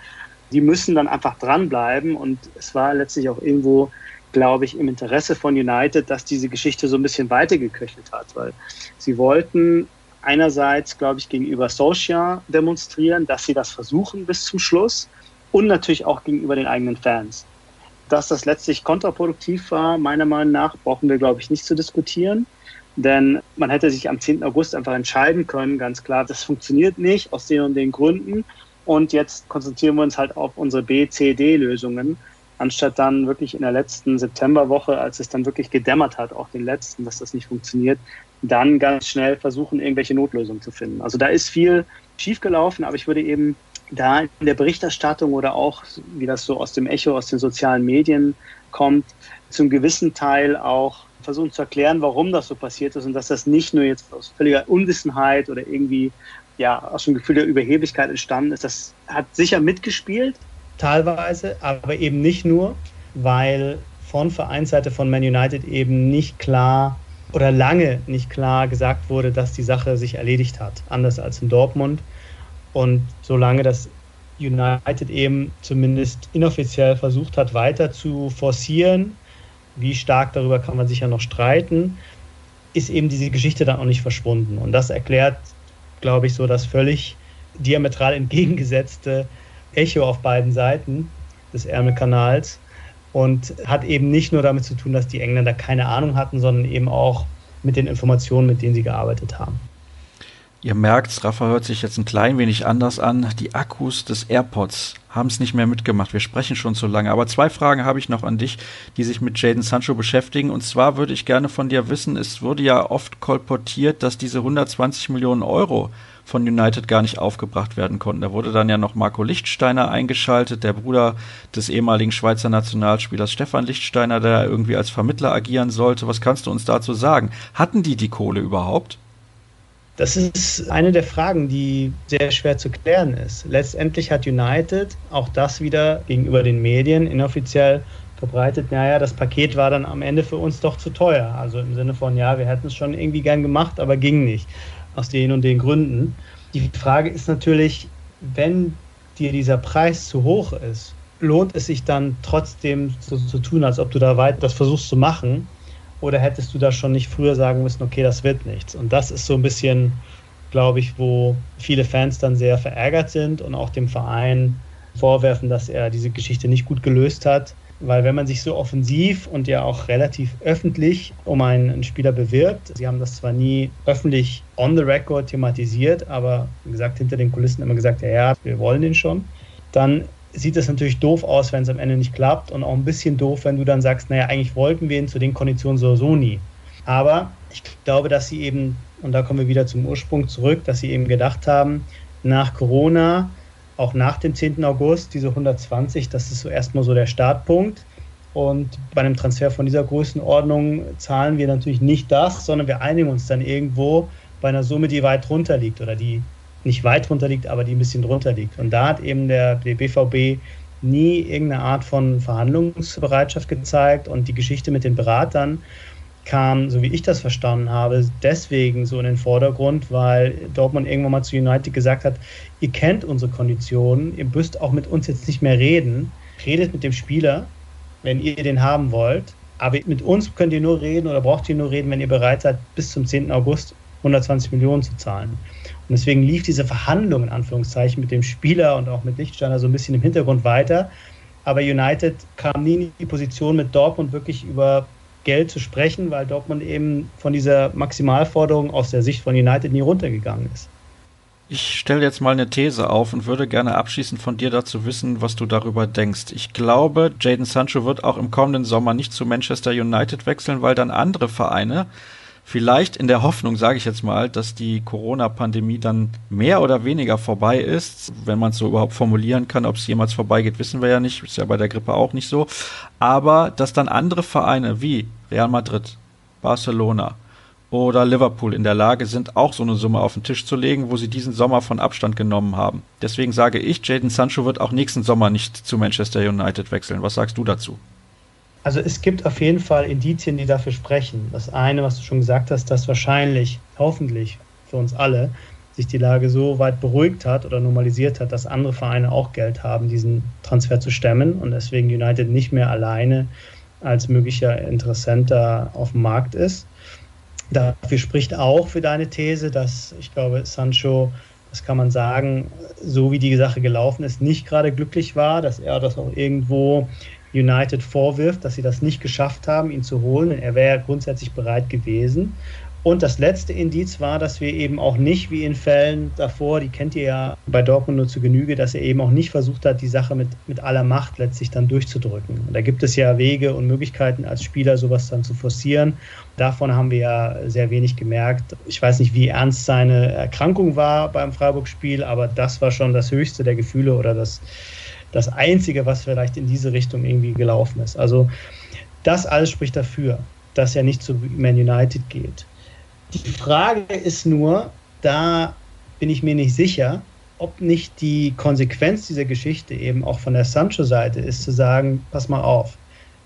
die müssen dann einfach dranbleiben. Und es war letztlich auch irgendwo, glaube ich, im Interesse von United, dass diese Geschichte so ein bisschen weitergeköchelt hat, weil sie wollten einerseits, glaube ich, gegenüber Social demonstrieren, dass sie das versuchen bis zum Schluss und natürlich auch gegenüber den eigenen Fans. Dass das letztlich kontraproduktiv war, meiner Meinung nach, brauchen wir, glaube ich, nicht zu diskutieren. Denn man hätte sich am 10. August einfach entscheiden können, ganz klar, das funktioniert nicht aus den und den Gründen. Und jetzt konzentrieren wir uns halt auf unsere B, C, D-Lösungen, anstatt dann wirklich in der letzten Septemberwoche, als es dann wirklich gedämmert hat, auch den letzten, dass das nicht funktioniert, dann ganz schnell versuchen, irgendwelche Notlösungen zu finden. Also da ist viel schiefgelaufen, aber ich würde eben da in der Berichterstattung oder auch, wie das so aus dem Echo, aus den sozialen Medien kommt, zum gewissen Teil auch versuchen zu erklären, warum das so passiert ist und dass das nicht nur jetzt aus völliger Unwissenheit oder irgendwie ja, aus dem Gefühl der Überheblichkeit entstanden ist. Das hat sicher mitgespielt. Teilweise, aber eben nicht nur, weil von Vereinsseite von Man United eben nicht klar oder lange nicht klar gesagt wurde, dass die Sache sich erledigt hat, anders als in Dortmund. Und solange das United eben zumindest inoffiziell versucht hat, weiter zu forcieren, wie stark darüber kann man sicher noch streiten, ist eben diese Geschichte dann auch nicht verschwunden. Und das erklärt glaube ich, so das völlig diametral entgegengesetzte Echo auf beiden Seiten des Ärmelkanals und hat eben nicht nur damit zu tun, dass die Engländer keine Ahnung hatten, sondern eben auch mit den Informationen, mit denen sie gearbeitet haben. Ihr merkt, Rafa hört sich jetzt ein klein wenig anders an. Die Akkus des AirPods haben es nicht mehr mitgemacht. Wir sprechen schon zu lange. Aber zwei Fragen habe ich noch an dich, die sich mit Jaden Sancho beschäftigen. Und zwar würde ich gerne von dir wissen, es wurde ja oft kolportiert, dass diese 120 Millionen Euro von United gar nicht aufgebracht werden konnten. Da wurde dann ja noch Marco Lichtsteiner eingeschaltet, der Bruder des ehemaligen Schweizer Nationalspielers Stefan Lichtsteiner, der irgendwie als Vermittler agieren sollte. Was kannst du uns dazu sagen? Hatten die die Kohle überhaupt? Das ist eine der Fragen, die sehr schwer zu klären ist. Letztendlich hat United auch das wieder gegenüber den Medien inoffiziell verbreitet, naja, das Paket war dann am Ende für uns doch zu teuer. Also im Sinne von, ja, wir hätten es schon irgendwie gern gemacht, aber ging nicht. Aus den und den Gründen. Die Frage ist natürlich, wenn dir dieser Preis zu hoch ist, lohnt es sich dann trotzdem so zu tun, als ob du da weit das versuchst zu machen? Oder hättest du da schon nicht früher sagen müssen, okay, das wird nichts? Und das ist so ein bisschen, glaube ich, wo viele Fans dann sehr verärgert sind und auch dem Verein vorwerfen, dass er diese Geschichte nicht gut gelöst hat. Weil wenn man sich so offensiv und ja auch relativ öffentlich um einen Spieler bewirbt, sie haben das zwar nie öffentlich on the record thematisiert, aber wie gesagt, hinter den Kulissen immer gesagt, ja, ja, wir wollen den schon, dann sieht es natürlich doof aus, wenn es am Ende nicht klappt und auch ein bisschen doof, wenn du dann sagst, naja, eigentlich wollten wir ihn zu den Konditionen so, so nie. Aber ich glaube, dass sie eben, und da kommen wir wieder zum Ursprung zurück, dass sie eben gedacht haben, nach Corona, auch nach dem 10. August, diese 120, das ist so erstmal so der Startpunkt. Und bei einem Transfer von dieser Größenordnung zahlen wir natürlich nicht das, sondern wir einigen uns dann irgendwo bei einer Summe, die weit drunter liegt oder die nicht weit drunter liegt, aber die ein bisschen drunter liegt. Und da hat eben der, der BVB nie irgendeine Art von Verhandlungsbereitschaft gezeigt und die Geschichte mit den Beratern kam, so wie ich das verstanden habe, deswegen so in den Vordergrund, weil Dortmund irgendwann mal zu United gesagt hat, ihr kennt unsere Konditionen, ihr müsst auch mit uns jetzt nicht mehr reden, redet mit dem Spieler, wenn ihr den haben wollt, aber mit uns könnt ihr nur reden oder braucht ihr nur reden, wenn ihr bereit seid, bis zum 10. August 120 Millionen zu zahlen. Und deswegen lief diese Verhandlung in Anführungszeichen mit dem Spieler und auch mit Lichtsteiner so ein bisschen im Hintergrund weiter. Aber United kam nie in die Position, mit Dortmund wirklich über Geld zu sprechen, weil Dortmund eben von dieser Maximalforderung aus der Sicht von United nie runtergegangen ist. Ich stelle jetzt mal eine These auf und würde gerne abschließend von dir dazu wissen, was du darüber denkst. Ich glaube, Jaden Sancho wird auch im kommenden Sommer nicht zu Manchester United wechseln, weil dann andere Vereine Vielleicht in der Hoffnung, sage ich jetzt mal, dass die Corona-Pandemie dann mehr oder weniger vorbei ist, wenn man es so überhaupt formulieren kann. Ob es jemals vorbeigeht, wissen wir ja nicht. Ist ja bei der Grippe auch nicht so. Aber dass dann andere Vereine wie Real Madrid, Barcelona oder Liverpool in der Lage sind, auch so eine Summe auf den Tisch zu legen, wo sie diesen Sommer von Abstand genommen haben. Deswegen sage ich, Jaden Sancho wird auch nächsten Sommer nicht zu Manchester United wechseln. Was sagst du dazu? Also es gibt auf jeden Fall Indizien, die dafür sprechen. Das eine, was du schon gesagt hast, dass wahrscheinlich, hoffentlich für uns alle, sich die Lage so weit beruhigt hat oder normalisiert hat, dass andere Vereine auch Geld haben, diesen Transfer zu stemmen und deswegen United nicht mehr alleine als möglicher Interessenter auf dem Markt ist. Dafür spricht auch für deine These, dass ich glaube, Sancho, das kann man sagen, so wie die Sache gelaufen ist, nicht gerade glücklich war, dass er das auch irgendwo United vorwirft, dass sie das nicht geschafft haben, ihn zu holen. er wäre grundsätzlich bereit gewesen. Und das letzte Indiz war, dass wir eben auch nicht, wie in Fällen davor, die kennt ihr ja bei Dortmund nur zu Genüge, dass er eben auch nicht versucht hat, die Sache mit, mit aller Macht letztlich dann durchzudrücken. Und da gibt es ja Wege und Möglichkeiten als Spieler, sowas dann zu forcieren. Davon haben wir ja sehr wenig gemerkt. Ich weiß nicht, wie ernst seine Erkrankung war beim Freiburg-Spiel, aber das war schon das höchste der Gefühle oder das, das Einzige, was vielleicht in diese Richtung irgendwie gelaufen ist. Also das alles spricht dafür, dass er nicht zu Man United geht. Die Frage ist nur, da bin ich mir nicht sicher, ob nicht die Konsequenz dieser Geschichte eben auch von der Sancho-Seite ist, zu sagen, pass mal auf,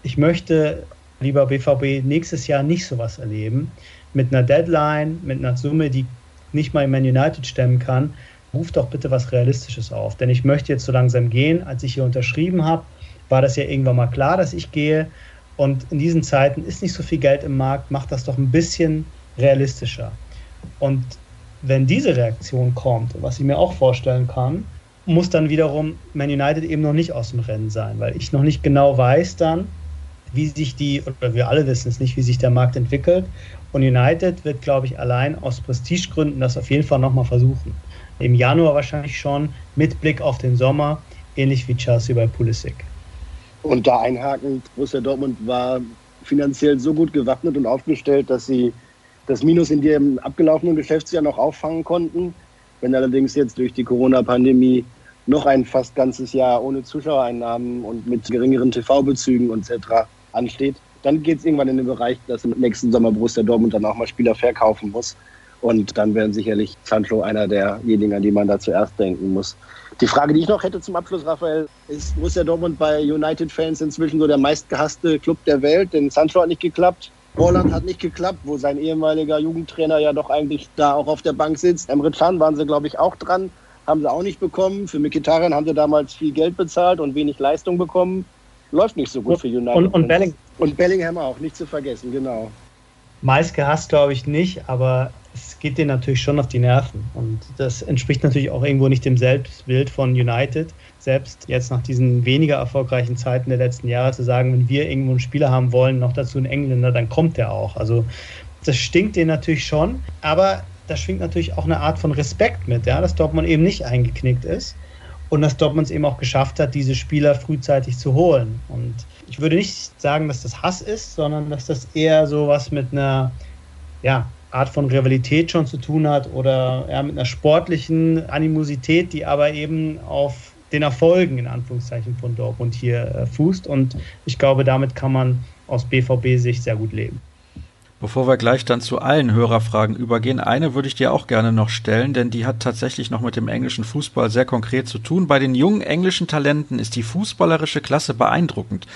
ich möchte, lieber BVB, nächstes Jahr nicht sowas erleben, mit einer Deadline, mit einer Summe, die nicht mal Man United stemmen kann, ruf doch bitte was Realistisches auf. Denn ich möchte jetzt so langsam gehen. Als ich hier unterschrieben habe, war das ja irgendwann mal klar, dass ich gehe. Und in diesen Zeiten ist nicht so viel Geld im Markt, macht das doch ein bisschen realistischer. Und wenn diese Reaktion kommt, was ich mir auch vorstellen kann, muss dann wiederum Man United eben noch nicht aus dem Rennen sein, weil ich noch nicht genau weiß dann, wie sich die, oder wir alle wissen es nicht, wie sich der Markt entwickelt. Und United wird, glaube ich, allein aus Prestigegründen das auf jeden Fall nochmal versuchen. Im Januar wahrscheinlich schon, mit Blick auf den Sommer, ähnlich wie Chelsea bei Pulisic. Und da einhakend, Borussia Dortmund war finanziell so gut gewappnet und aufgestellt, dass sie das Minus in dem abgelaufenen Geschäftsjahr noch auffangen konnten. Wenn allerdings jetzt durch die Corona-Pandemie noch ein fast ganzes Jahr ohne Zuschauereinnahmen und mit geringeren TV-Bezügen etc. ansteht, dann geht es irgendwann in den Bereich, dass im nächsten Sommer Borussia Dortmund dann auch mal Spieler verkaufen muss. Und dann wären sicherlich Sancho einer derjenigen, an die man da zuerst denken muss. Die Frage, die ich noch hätte zum Abschluss, Raphael, ist Borussia Dortmund bei United-Fans inzwischen so der meistgehasste Club der Welt? Denn Sancho hat nicht geklappt, Holland hat nicht geklappt, wo sein ehemaliger Jugendtrainer ja doch eigentlich da auch auf der Bank sitzt. Emre Can waren sie, glaube ich, auch dran. Haben sie auch nicht bekommen. Für Mikitarian haben sie damals viel Geld bezahlt und wenig Leistung bekommen. Läuft nicht so gut für United. Und, und, Belling und Bellingham auch, nicht zu vergessen, genau. Meist gehasst glaube ich nicht, aber geht denen natürlich schon auf die Nerven. Und das entspricht natürlich auch irgendwo nicht dem Selbstbild von United. Selbst jetzt nach diesen weniger erfolgreichen Zeiten der letzten Jahre zu sagen, wenn wir irgendwo einen Spieler haben wollen, noch dazu einen Engländer, dann kommt der auch. Also das stinkt denen natürlich schon, aber da schwingt natürlich auch eine Art von Respekt mit, ja, dass Dortmund eben nicht eingeknickt ist und dass Dortmund es eben auch geschafft hat, diese Spieler frühzeitig zu holen. Und ich würde nicht sagen, dass das Hass ist, sondern dass das eher so was mit einer ja, Art von Rivalität schon zu tun hat oder ja, mit einer sportlichen Animosität, die aber eben auf den Erfolgen in Anführungszeichen von Dortmund hier äh, fußt. Und ich glaube, damit kann man aus BVB-Sicht sehr gut leben. Bevor wir gleich dann zu allen Hörerfragen übergehen, eine würde ich dir auch gerne noch stellen, denn die hat tatsächlich noch mit dem englischen Fußball sehr konkret zu tun. Bei den jungen englischen Talenten ist die fußballerische Klasse beeindruckend.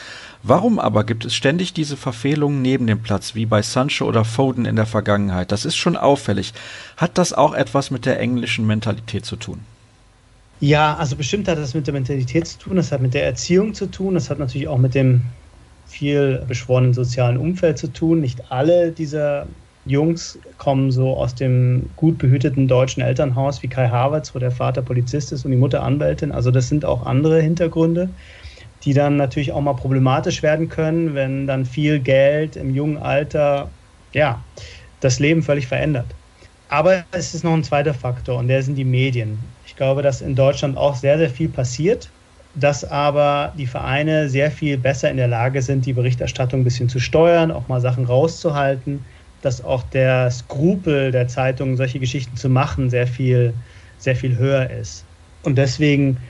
Warum aber gibt es ständig diese Verfehlungen neben dem Platz, wie bei Sancho oder Foden in der Vergangenheit? Das ist schon auffällig. Hat das auch etwas mit der englischen Mentalität zu tun? Ja, also bestimmt hat das mit der Mentalität zu tun, das hat mit der Erziehung zu tun, das hat natürlich auch mit dem viel beschworenen sozialen Umfeld zu tun. Nicht alle dieser Jungs kommen so aus dem gut behüteten deutschen Elternhaus wie Kai Havertz, wo der Vater Polizist ist und die Mutter Anwältin. Also das sind auch andere Hintergründe, die dann natürlich auch mal problematisch werden können, wenn dann viel Geld im jungen Alter, ja, das Leben völlig verändert. Aber es ist noch ein zweiter Faktor und der sind die Medien. Ich glaube, dass in Deutschland auch sehr, sehr viel passiert dass aber die Vereine sehr viel besser in der Lage sind, die Berichterstattung ein bisschen zu steuern, auch mal Sachen rauszuhalten, dass auch der Skrupel der Zeitungen, solche Geschichten zu machen, sehr viel, sehr viel höher ist. Und deswegen,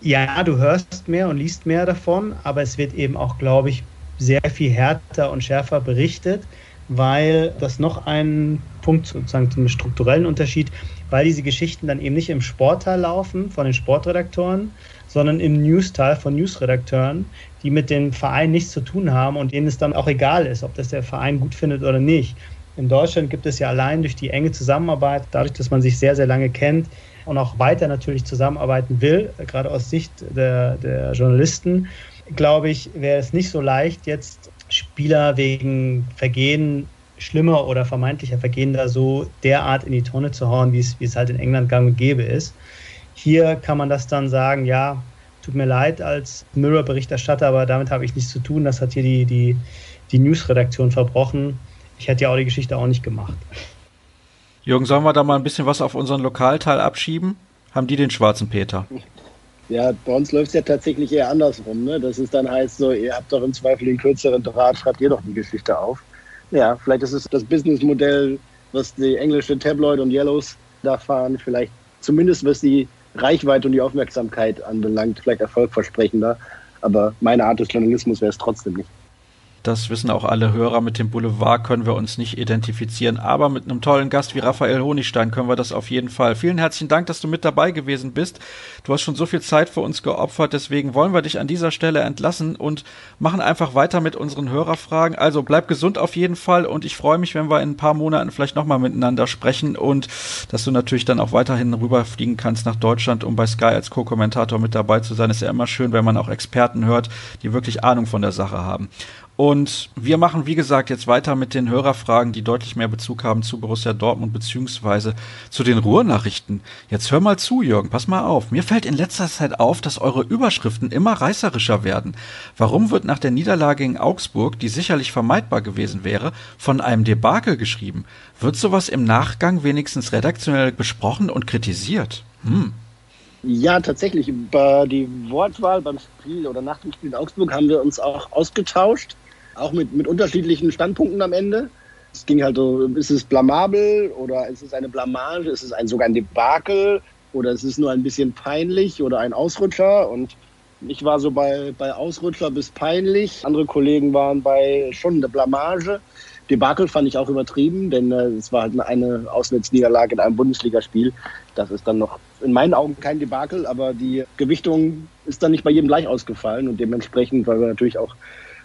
ja, du hörst mehr und liest mehr davon, aber es wird eben auch, glaube ich, sehr viel härter und schärfer berichtet, weil das noch ein Punkt sozusagen zum strukturellen Unterschied, weil diese Geschichten dann eben nicht im Sportteil laufen von den Sportredaktoren, sondern im News-Teil von Newsredakteuren, die mit dem Verein nichts zu tun haben und denen es dann auch egal ist, ob das der Verein gut findet oder nicht. In Deutschland gibt es ja allein durch die enge Zusammenarbeit, dadurch, dass man sich sehr, sehr lange kennt und auch weiter natürlich zusammenarbeiten will, gerade aus Sicht der, der Journalisten, glaube ich, wäre es nicht so leicht, jetzt Spieler wegen Vergehen schlimmer oder vermeintlicher Vergehen da so derart in die Tonne zu hauen, wie es, wie es halt in England gang und gäbe ist. Hier kann man das dann sagen, ja, tut mir leid als Mirror-Berichterstatter, aber damit habe ich nichts zu tun. Das hat hier die, die, die News-Redaktion verbrochen. Ich hätte ja auch die Geschichte auch nicht gemacht. Jürgen, sollen wir da mal ein bisschen was auf unseren Lokalteil abschieben? Haben die den schwarzen Peter? Ja, bei uns läuft es ja tatsächlich eher andersrum. Ne? Das ist dann heißt so, ihr habt doch im Zweifel den kürzeren Draht, schreibt ihr doch die Geschichte auf. Ja, vielleicht ist es das Businessmodell, was die englische Tabloid und Yellows da fahren, vielleicht zumindest was die Reichweite und die Aufmerksamkeit anbelangt, vielleicht erfolgversprechender. Aber meine Art des Journalismus wäre es trotzdem nicht. Das wissen auch alle Hörer. Mit dem Boulevard können wir uns nicht identifizieren. Aber mit einem tollen Gast wie Raphael Honigstein können wir das auf jeden Fall. Vielen herzlichen Dank, dass du mit dabei gewesen bist. Du hast schon so viel Zeit für uns geopfert. Deswegen wollen wir dich an dieser Stelle entlassen und machen einfach weiter mit unseren Hörerfragen. Also bleib gesund auf jeden Fall. Und ich freue mich, wenn wir in ein paar Monaten vielleicht nochmal miteinander sprechen und dass du natürlich dann auch weiterhin rüberfliegen kannst nach Deutschland, um bei Sky als Co-Kommentator mit dabei zu sein. Ist ja immer schön, wenn man auch Experten hört, die wirklich Ahnung von der Sache haben. Und wir machen, wie gesagt, jetzt weiter mit den Hörerfragen, die deutlich mehr Bezug haben zu Borussia Dortmund beziehungsweise zu den Ruhrnachrichten. Jetzt hör mal zu, Jürgen, pass mal auf. Mir fällt in letzter Zeit auf, dass eure Überschriften immer reißerischer werden. Warum wird nach der Niederlage in Augsburg, die sicherlich vermeidbar gewesen wäre, von einem Debakel geschrieben? Wird sowas im Nachgang wenigstens redaktionell besprochen und kritisiert? Hm. Ja, tatsächlich. Über die Wortwahl beim Spiel oder nach dem Spiel in Augsburg haben wir uns auch ausgetauscht auch mit, mit unterschiedlichen Standpunkten am Ende. Es ging halt so, ist es blamabel oder ist es eine Blamage, ist es ein, sogar ein Debakel oder ist es nur ein bisschen peinlich oder ein Ausrutscher und ich war so bei, bei Ausrutscher bis peinlich. Andere Kollegen waren bei schon eine Blamage. Debakel fand ich auch übertrieben, denn äh, es war halt eine Auswärtsniederlage in einem Bundesligaspiel. Das ist dann noch in meinen Augen kein Debakel, aber die Gewichtung ist dann nicht bei jedem gleich ausgefallen und dementsprechend, weil wir natürlich auch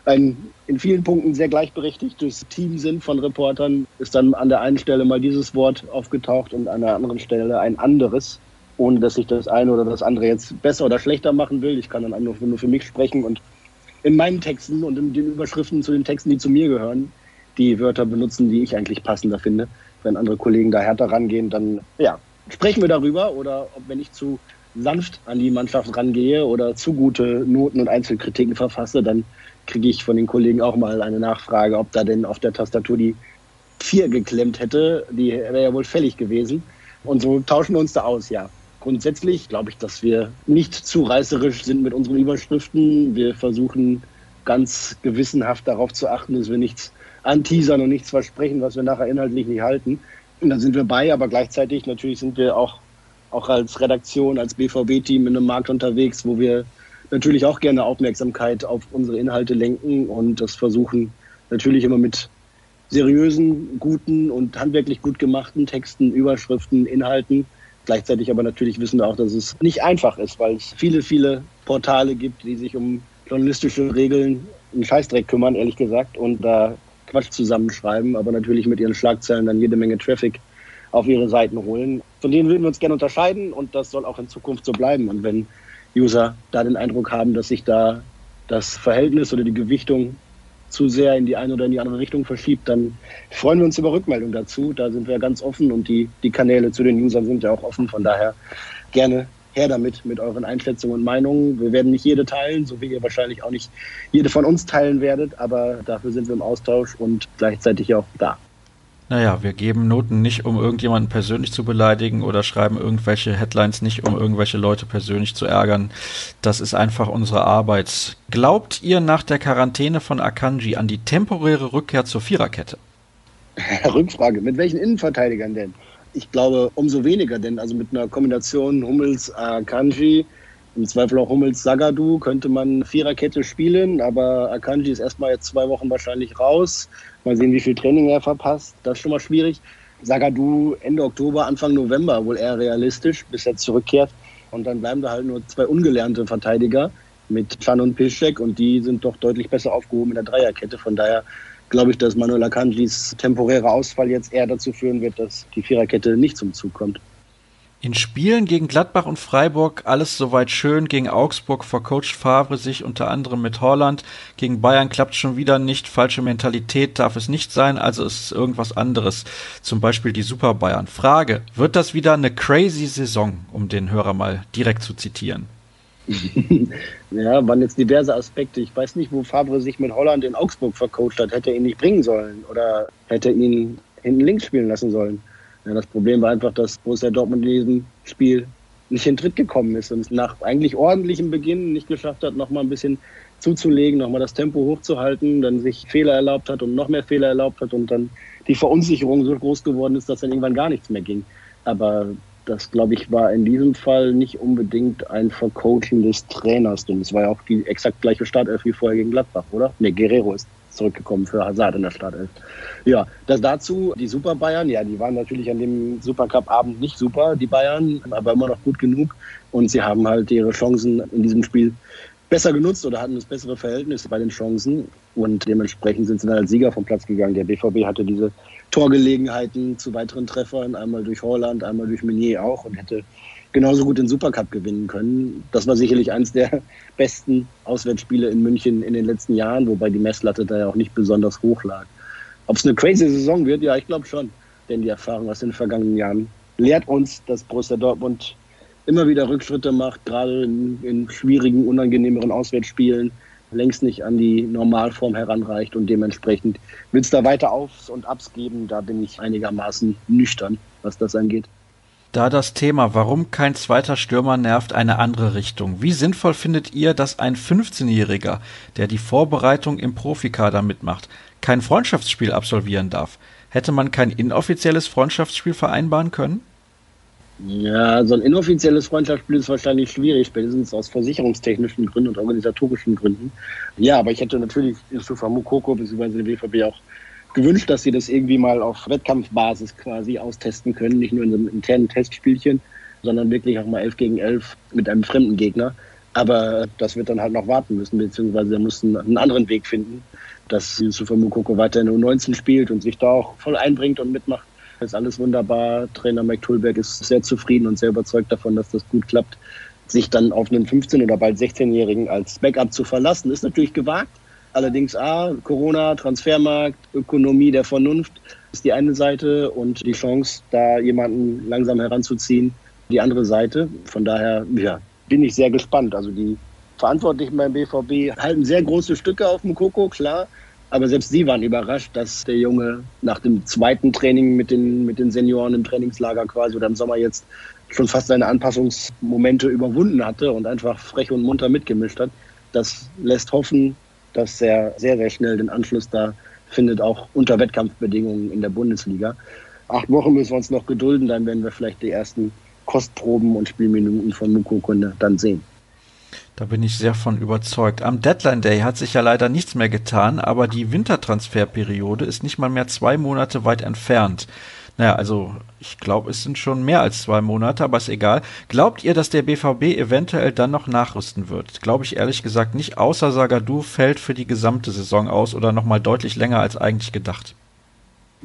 ein in vielen Punkten sehr gleichberechtigtes Team sind von Reportern, ist dann an der einen Stelle mal dieses Wort aufgetaucht und an der anderen Stelle ein anderes, ohne dass ich das eine oder das andere jetzt besser oder schlechter machen will. Ich kann dann nur, nur für mich sprechen und in meinen Texten und in den Überschriften zu den Texten, die zu mir gehören, die Wörter benutzen, die ich eigentlich passender finde. Wenn andere Kollegen da härter rangehen, dann ja, sprechen wir darüber oder ob wenn ich zu sanft an die Mannschaft rangehe oder zu gute Noten und Einzelkritiken verfasse, dann kriege ich von den Kollegen auch mal eine Nachfrage, ob da denn auf der Tastatur die 4 geklemmt hätte. Die wäre ja wohl fällig gewesen. Und so tauschen wir uns da aus, ja. Grundsätzlich glaube ich, dass wir nicht zu reißerisch sind mit unseren Überschriften. Wir versuchen ganz gewissenhaft darauf zu achten, dass wir nichts anteasern und nichts versprechen, was wir nachher inhaltlich nicht halten. Und da sind wir bei, aber gleichzeitig natürlich sind wir auch, auch als Redaktion, als BVB-Team in einem Markt unterwegs, wo wir natürlich auch gerne Aufmerksamkeit auf unsere Inhalte lenken und das versuchen natürlich immer mit seriösen, guten und handwerklich gut gemachten Texten, Überschriften, Inhalten. Gleichzeitig aber natürlich wissen wir auch, dass es nicht einfach ist, weil es viele, viele Portale gibt, die sich um journalistische Regeln einen Scheißdreck kümmern, ehrlich gesagt, und da Quatsch zusammenschreiben, aber natürlich mit ihren Schlagzeilen dann jede Menge Traffic auf ihre Seiten holen. Von denen würden wir uns gerne unterscheiden und das soll auch in Zukunft so bleiben. Und wenn User da den Eindruck haben, dass sich da das Verhältnis oder die Gewichtung zu sehr in die eine oder in die andere Richtung verschiebt, dann freuen wir uns über Rückmeldung dazu. Da sind wir ganz offen und die, die Kanäle zu den Usern sind ja auch offen. Von daher gerne her damit mit euren Einschätzungen und Meinungen. Wir werden nicht jede teilen, so wie ihr wahrscheinlich auch nicht jede von uns teilen werdet, aber dafür sind wir im Austausch und gleichzeitig auch da. Naja, wir geben Noten nicht, um irgendjemanden persönlich zu beleidigen oder schreiben irgendwelche Headlines nicht, um irgendwelche Leute persönlich zu ärgern. Das ist einfach unsere Arbeit. Glaubt ihr nach der Quarantäne von Akanji an die temporäre Rückkehr zur Viererkette? [laughs] Rückfrage. Mit welchen Innenverteidigern denn? Ich glaube, umso weniger, denn also mit einer Kombination Hummels, Akanji, im Zweifel auch Hummels Sagadu könnte man Viererkette spielen, aber Akanji ist erstmal jetzt zwei Wochen wahrscheinlich raus. Mal sehen, wie viel Training er verpasst. Das ist schon mal schwierig. Sagadu Ende Oktober, Anfang November wohl eher realistisch, bis er zurückkehrt. Und dann bleiben da halt nur zwei ungelernte Verteidiger mit Chan und Piszczek und die sind doch deutlich besser aufgehoben in der Dreierkette. Von daher glaube ich, dass Manuel Akanjis temporärer Ausfall jetzt eher dazu führen wird, dass die Viererkette nicht zum Zug kommt. In Spielen gegen Gladbach und Freiburg alles soweit schön. Gegen Augsburg vercoacht Favre sich unter anderem mit Holland. Gegen Bayern klappt schon wieder nicht. Falsche Mentalität darf es nicht sein. Also ist es irgendwas anderes. Zum Beispiel die Super Bayern. Frage. Wird das wieder eine crazy Saison, um den Hörer mal direkt zu zitieren? [laughs] ja, waren jetzt diverse Aspekte. Ich weiß nicht, wo Favre sich mit Holland in Augsburg vercoacht hat. Hätte er ihn nicht bringen sollen oder hätte ihn hinten links spielen lassen sollen. Ja, das Problem war einfach, dass Borussia Dortmund in diesem Spiel nicht in Tritt gekommen ist und nach eigentlich ordentlichem Beginn nicht geschafft hat, nochmal ein bisschen zuzulegen, nochmal das Tempo hochzuhalten, dann sich Fehler erlaubt hat und noch mehr Fehler erlaubt hat und dann die Verunsicherung so groß geworden ist, dass dann irgendwann gar nichts mehr ging. Aber das, glaube ich, war in diesem Fall nicht unbedingt ein Vercoachen des Trainers, denn es war ja auch die exakt gleiche Startelf wie vorher gegen Gladbach, oder? Ne, Guerrero ist zurückgekommen für Hazard in der Startelf. Ja, das dazu, die Super Bayern, ja, die waren natürlich an dem Supercup-Abend nicht super, die Bayern, aber immer noch gut genug. Und sie haben halt ihre Chancen in diesem Spiel besser genutzt oder hatten das bessere Verhältnis bei den Chancen. Und dementsprechend sind sie dann als Sieger vom Platz gegangen. Der BVB hatte diese Torgelegenheiten zu weiteren Treffern, einmal durch Holland, einmal durch Meunier auch und hätte genauso gut den Supercup gewinnen können. Das war sicherlich eines der [laughs] besten Auswärtsspiele in München in den letzten Jahren, wobei die Messlatte da ja auch nicht besonders hoch lag. Ob es eine crazy Saison wird, ja, ich glaube schon. Denn die Erfahrung aus den vergangenen Jahren lehrt uns, dass Borussia Dortmund immer wieder Rückschritte macht, gerade in, in schwierigen, unangenehmeren Auswärtsspielen längst nicht an die Normalform heranreicht und dementsprechend wird es da weiter Aufs und Abs geben. Da bin ich einigermaßen nüchtern, was das angeht. Da das Thema, warum kein zweiter Stürmer nervt, eine andere Richtung. Wie sinnvoll findet ihr, dass ein 15-Jähriger, der die Vorbereitung im Profikader mitmacht, kein Freundschaftsspiel absolvieren darf? Hätte man kein inoffizielles Freundschaftsspiel vereinbaren können? Ja, so ein inoffizielles Freundschaftsspiel ist wahrscheinlich schwierig, spätestens aus versicherungstechnischen Gründen und organisatorischen Gründen. Ja, aber ich hätte natürlich Yusufa Mukoko bzw. den BVB auch gewünscht, dass sie das irgendwie mal auf Wettkampfbasis quasi austesten können, nicht nur in so einem internen Testspielchen, sondern wirklich auch mal 11 gegen 11 mit einem fremden Gegner. Aber das wird dann halt noch warten müssen, beziehungsweise er muss einen anderen Weg finden, dass Yusufa Mukoko weiterhin U19 spielt und sich da auch voll einbringt und mitmacht ist alles wunderbar. Trainer Mike Tulberg ist sehr zufrieden und sehr überzeugt davon, dass das gut klappt. Sich dann auf einen 15- oder bald 16-Jährigen als Backup zu verlassen, ist natürlich gewagt. Allerdings A, Corona, Transfermarkt, Ökonomie der Vernunft ist die eine Seite und die Chance, da jemanden langsam heranzuziehen, die andere Seite. Von daher, ja, bin ich sehr gespannt. Also die Verantwortlichen beim BVB halten sehr große Stücke auf dem Koko, klar. Aber selbst sie waren überrascht, dass der Junge nach dem zweiten Training mit den, mit den Senioren im Trainingslager quasi oder im Sommer jetzt schon fast seine Anpassungsmomente überwunden hatte und einfach frech und munter mitgemischt hat. Das lässt hoffen, dass er sehr, sehr schnell den Anschluss da findet, auch unter Wettkampfbedingungen in der Bundesliga. Acht Wochen müssen wir uns noch gedulden, dann werden wir vielleicht die ersten Kostproben und Spielminuten von Mukokunde dann sehen. Da bin ich sehr von überzeugt. Am Deadline Day hat sich ja leider nichts mehr getan, aber die Wintertransferperiode ist nicht mal mehr zwei Monate weit entfernt. Naja, also ich glaube, es sind schon mehr als zwei Monate, aber ist egal. Glaubt ihr, dass der BVB eventuell dann noch nachrüsten wird? Glaube ich ehrlich gesagt nicht, außer Sagadu fällt für die gesamte Saison aus oder nochmal deutlich länger als eigentlich gedacht.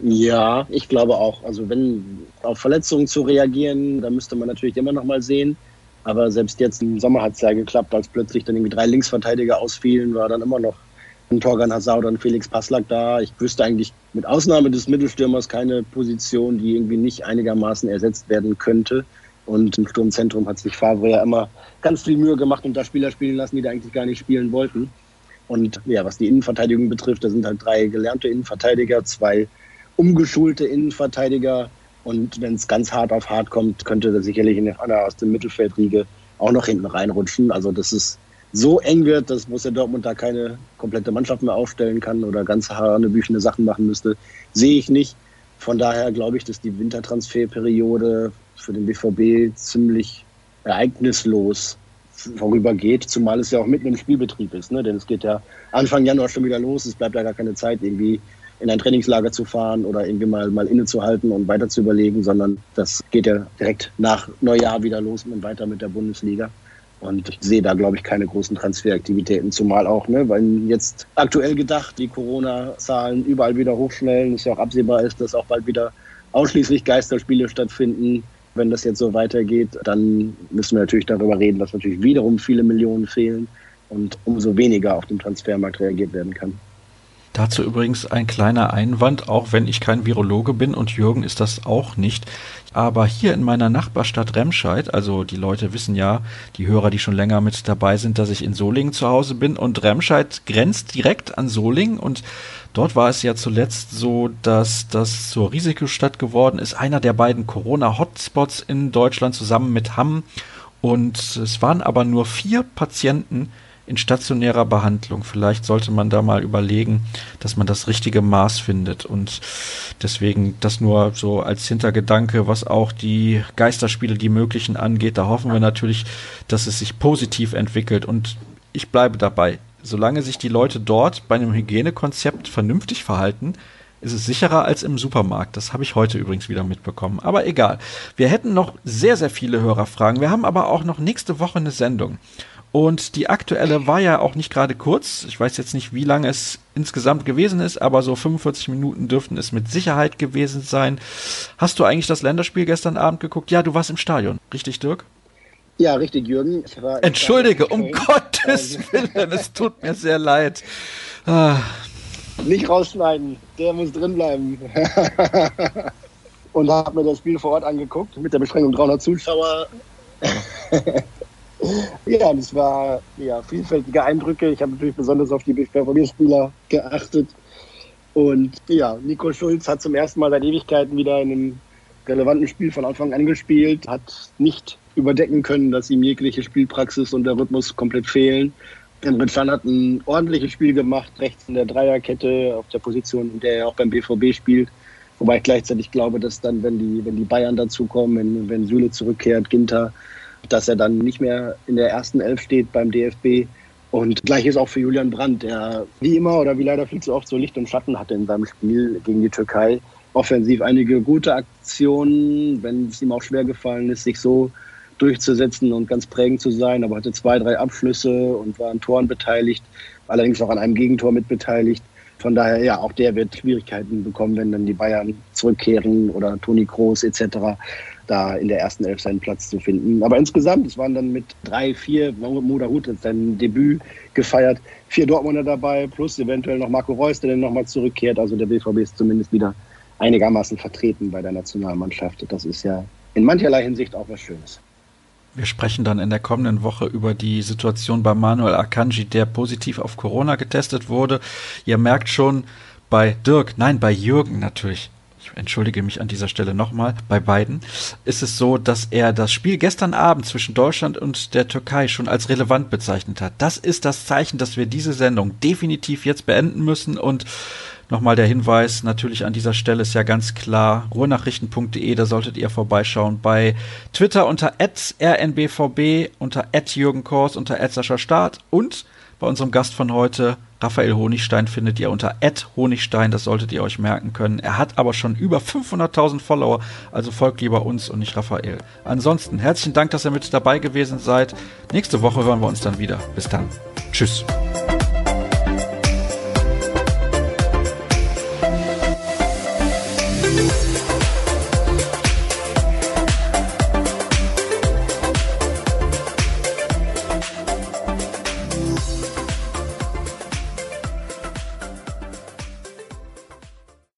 Ja, ich glaube auch. Also wenn auf Verletzungen zu reagieren, da müsste man natürlich immer noch mal sehen. Aber selbst jetzt im Sommer hat es ja geklappt, als plötzlich dann irgendwie drei Linksverteidiger ausfielen, war dann immer noch Torgan Hazard oder Felix Passlack da. Ich wüsste eigentlich mit Ausnahme des Mittelstürmers keine Position, die irgendwie nicht einigermaßen ersetzt werden könnte. Und im Sturmzentrum hat sich Favre ja immer ganz viel Mühe gemacht und da Spieler spielen lassen, die da eigentlich gar nicht spielen wollten. Und ja, was die Innenverteidigung betrifft, da sind halt drei gelernte Innenverteidiger, zwei umgeschulte Innenverteidiger, und wenn es ganz hart auf hart kommt, könnte da sicherlich einer aus dem Mittelfeldriege auch noch hinten reinrutschen. Also dass es so eng wird, dass Borussia Dortmund da keine komplette Mannschaft mehr aufstellen kann oder ganz hanebüchene Sachen machen müsste, sehe ich nicht. Von daher glaube ich, dass die Wintertransferperiode für den BVB ziemlich ereignislos vorübergeht, zumal es ja auch mitten im Spielbetrieb ist. Ne? Denn es geht ja Anfang Januar schon wieder los, es bleibt ja gar keine Zeit, irgendwie in ein Trainingslager zu fahren oder irgendwie mal, mal innezuhalten und weiter zu überlegen, sondern das geht ja direkt nach Neujahr wieder los und weiter mit der Bundesliga. Und ich sehe da, glaube ich, keine großen Transferaktivitäten, zumal auch, ne, weil jetzt aktuell gedacht, die Corona-Zahlen überall wieder hochschnellen, es ja auch absehbar ist, dass auch bald wieder ausschließlich Geisterspiele stattfinden. Wenn das jetzt so weitergeht, dann müssen wir natürlich darüber reden, dass natürlich wiederum viele Millionen fehlen und umso weniger auf dem Transfermarkt reagiert werden kann. Dazu übrigens ein kleiner Einwand, auch wenn ich kein Virologe bin und Jürgen ist das auch nicht. Aber hier in meiner Nachbarstadt Remscheid, also die Leute wissen ja, die Hörer, die schon länger mit dabei sind, dass ich in Solingen zu Hause bin. Und Remscheid grenzt direkt an Solingen. Und dort war es ja zuletzt so, dass das zur Risikostadt geworden ist, einer der beiden Corona-Hotspots in Deutschland zusammen mit Hamm. Und es waren aber nur vier Patienten, in stationärer Behandlung. Vielleicht sollte man da mal überlegen, dass man das richtige Maß findet. Und deswegen das nur so als Hintergedanke, was auch die Geisterspiele, die möglichen angeht. Da hoffen wir natürlich, dass es sich positiv entwickelt. Und ich bleibe dabei. Solange sich die Leute dort bei einem Hygienekonzept vernünftig verhalten, ist es sicherer als im Supermarkt. Das habe ich heute übrigens wieder mitbekommen. Aber egal. Wir hätten noch sehr, sehr viele Hörerfragen. Wir haben aber auch noch nächste Woche eine Sendung. Und die aktuelle war ja auch nicht gerade kurz. Ich weiß jetzt nicht, wie lange es insgesamt gewesen ist, aber so 45 Minuten dürften es mit Sicherheit gewesen sein. Hast du eigentlich das Länderspiel gestern Abend geguckt? Ja, du warst im Stadion. Richtig, Dirk? Ja, richtig, Jürgen. Entschuldige, um Gottes Willen, es tut mir sehr [laughs] leid. Ah. Nicht rausschneiden, der muss drin bleiben. [laughs] Und habe mir das Spiel vor Ort angeguckt mit der Beschränkung 300 Zuschauer. [laughs] ja, das war ja, vielfältige Eindrücke. Ich habe natürlich besonders auf die BVB-Spieler geachtet. Und ja, Nico Schulz hat zum ersten Mal seit Ewigkeiten wieder in einem relevanten Spiel von Anfang an gespielt, hat nicht überdecken können, dass ihm jegliche Spielpraxis und der Rhythmus komplett fehlen. Emre Can hat ein ordentliches Spiel gemacht, rechts in der Dreierkette, auf der Position, in der er auch beim BVB spielt. Wobei ich gleichzeitig glaube, dass dann, wenn die, wenn die Bayern dazukommen, wenn, wenn Süle zurückkehrt, Ginter, dass er dann nicht mehr in der ersten Elf steht beim DFB. Und gleich ist auch für Julian Brandt, der wie immer oder wie leider viel zu oft so Licht und Schatten hatte in seinem Spiel gegen die Türkei. Offensiv einige gute Aktionen, wenn es ihm auch schwer gefallen ist, sich so durchzusetzen und ganz prägend zu sein, aber hatte zwei, drei Abschlüsse und war an Toren beteiligt, allerdings auch an einem Gegentor mitbeteiligt. Von daher, ja, auch der wird Schwierigkeiten bekommen, wenn dann die Bayern zurückkehren oder Toni Kroos etc da in der ersten Elf seinen Platz zu finden. Aber insgesamt, es waren dann mit drei, vier, Moda Hut hat sein Debüt gefeiert, vier Dortmunder dabei, plus eventuell noch Marco Reus, der dann nochmal zurückkehrt. Also der BVB ist zumindest wieder einigermaßen vertreten bei der Nationalmannschaft. Das ist ja in mancherlei Hinsicht auch was Schönes. Wir sprechen dann in der kommenden Woche über die Situation bei Manuel Akanji, der positiv auf Corona getestet wurde. Ihr merkt schon, bei Dirk, nein, bei Jürgen natürlich, entschuldige mich an dieser Stelle nochmal, bei beiden, ist es so, dass er das Spiel gestern Abend zwischen Deutschland und der Türkei schon als relevant bezeichnet hat. Das ist das Zeichen, dass wir diese Sendung definitiv jetzt beenden müssen und Nochmal der Hinweis natürlich an dieser Stelle ist ja ganz klar, ruhrnachrichten.de, da solltet ihr vorbeischauen. Bei Twitter unter rnbvb, unter Jürgen Kors, unter Start und bei unserem Gast von heute, Raphael Honigstein, findet ihr unter Honigstein, das solltet ihr euch merken können. Er hat aber schon über 500.000 Follower, also folgt lieber uns und nicht Raphael. Ansonsten herzlichen Dank, dass ihr mit dabei gewesen seid. Nächste Woche hören wir uns dann wieder. Bis dann. Tschüss.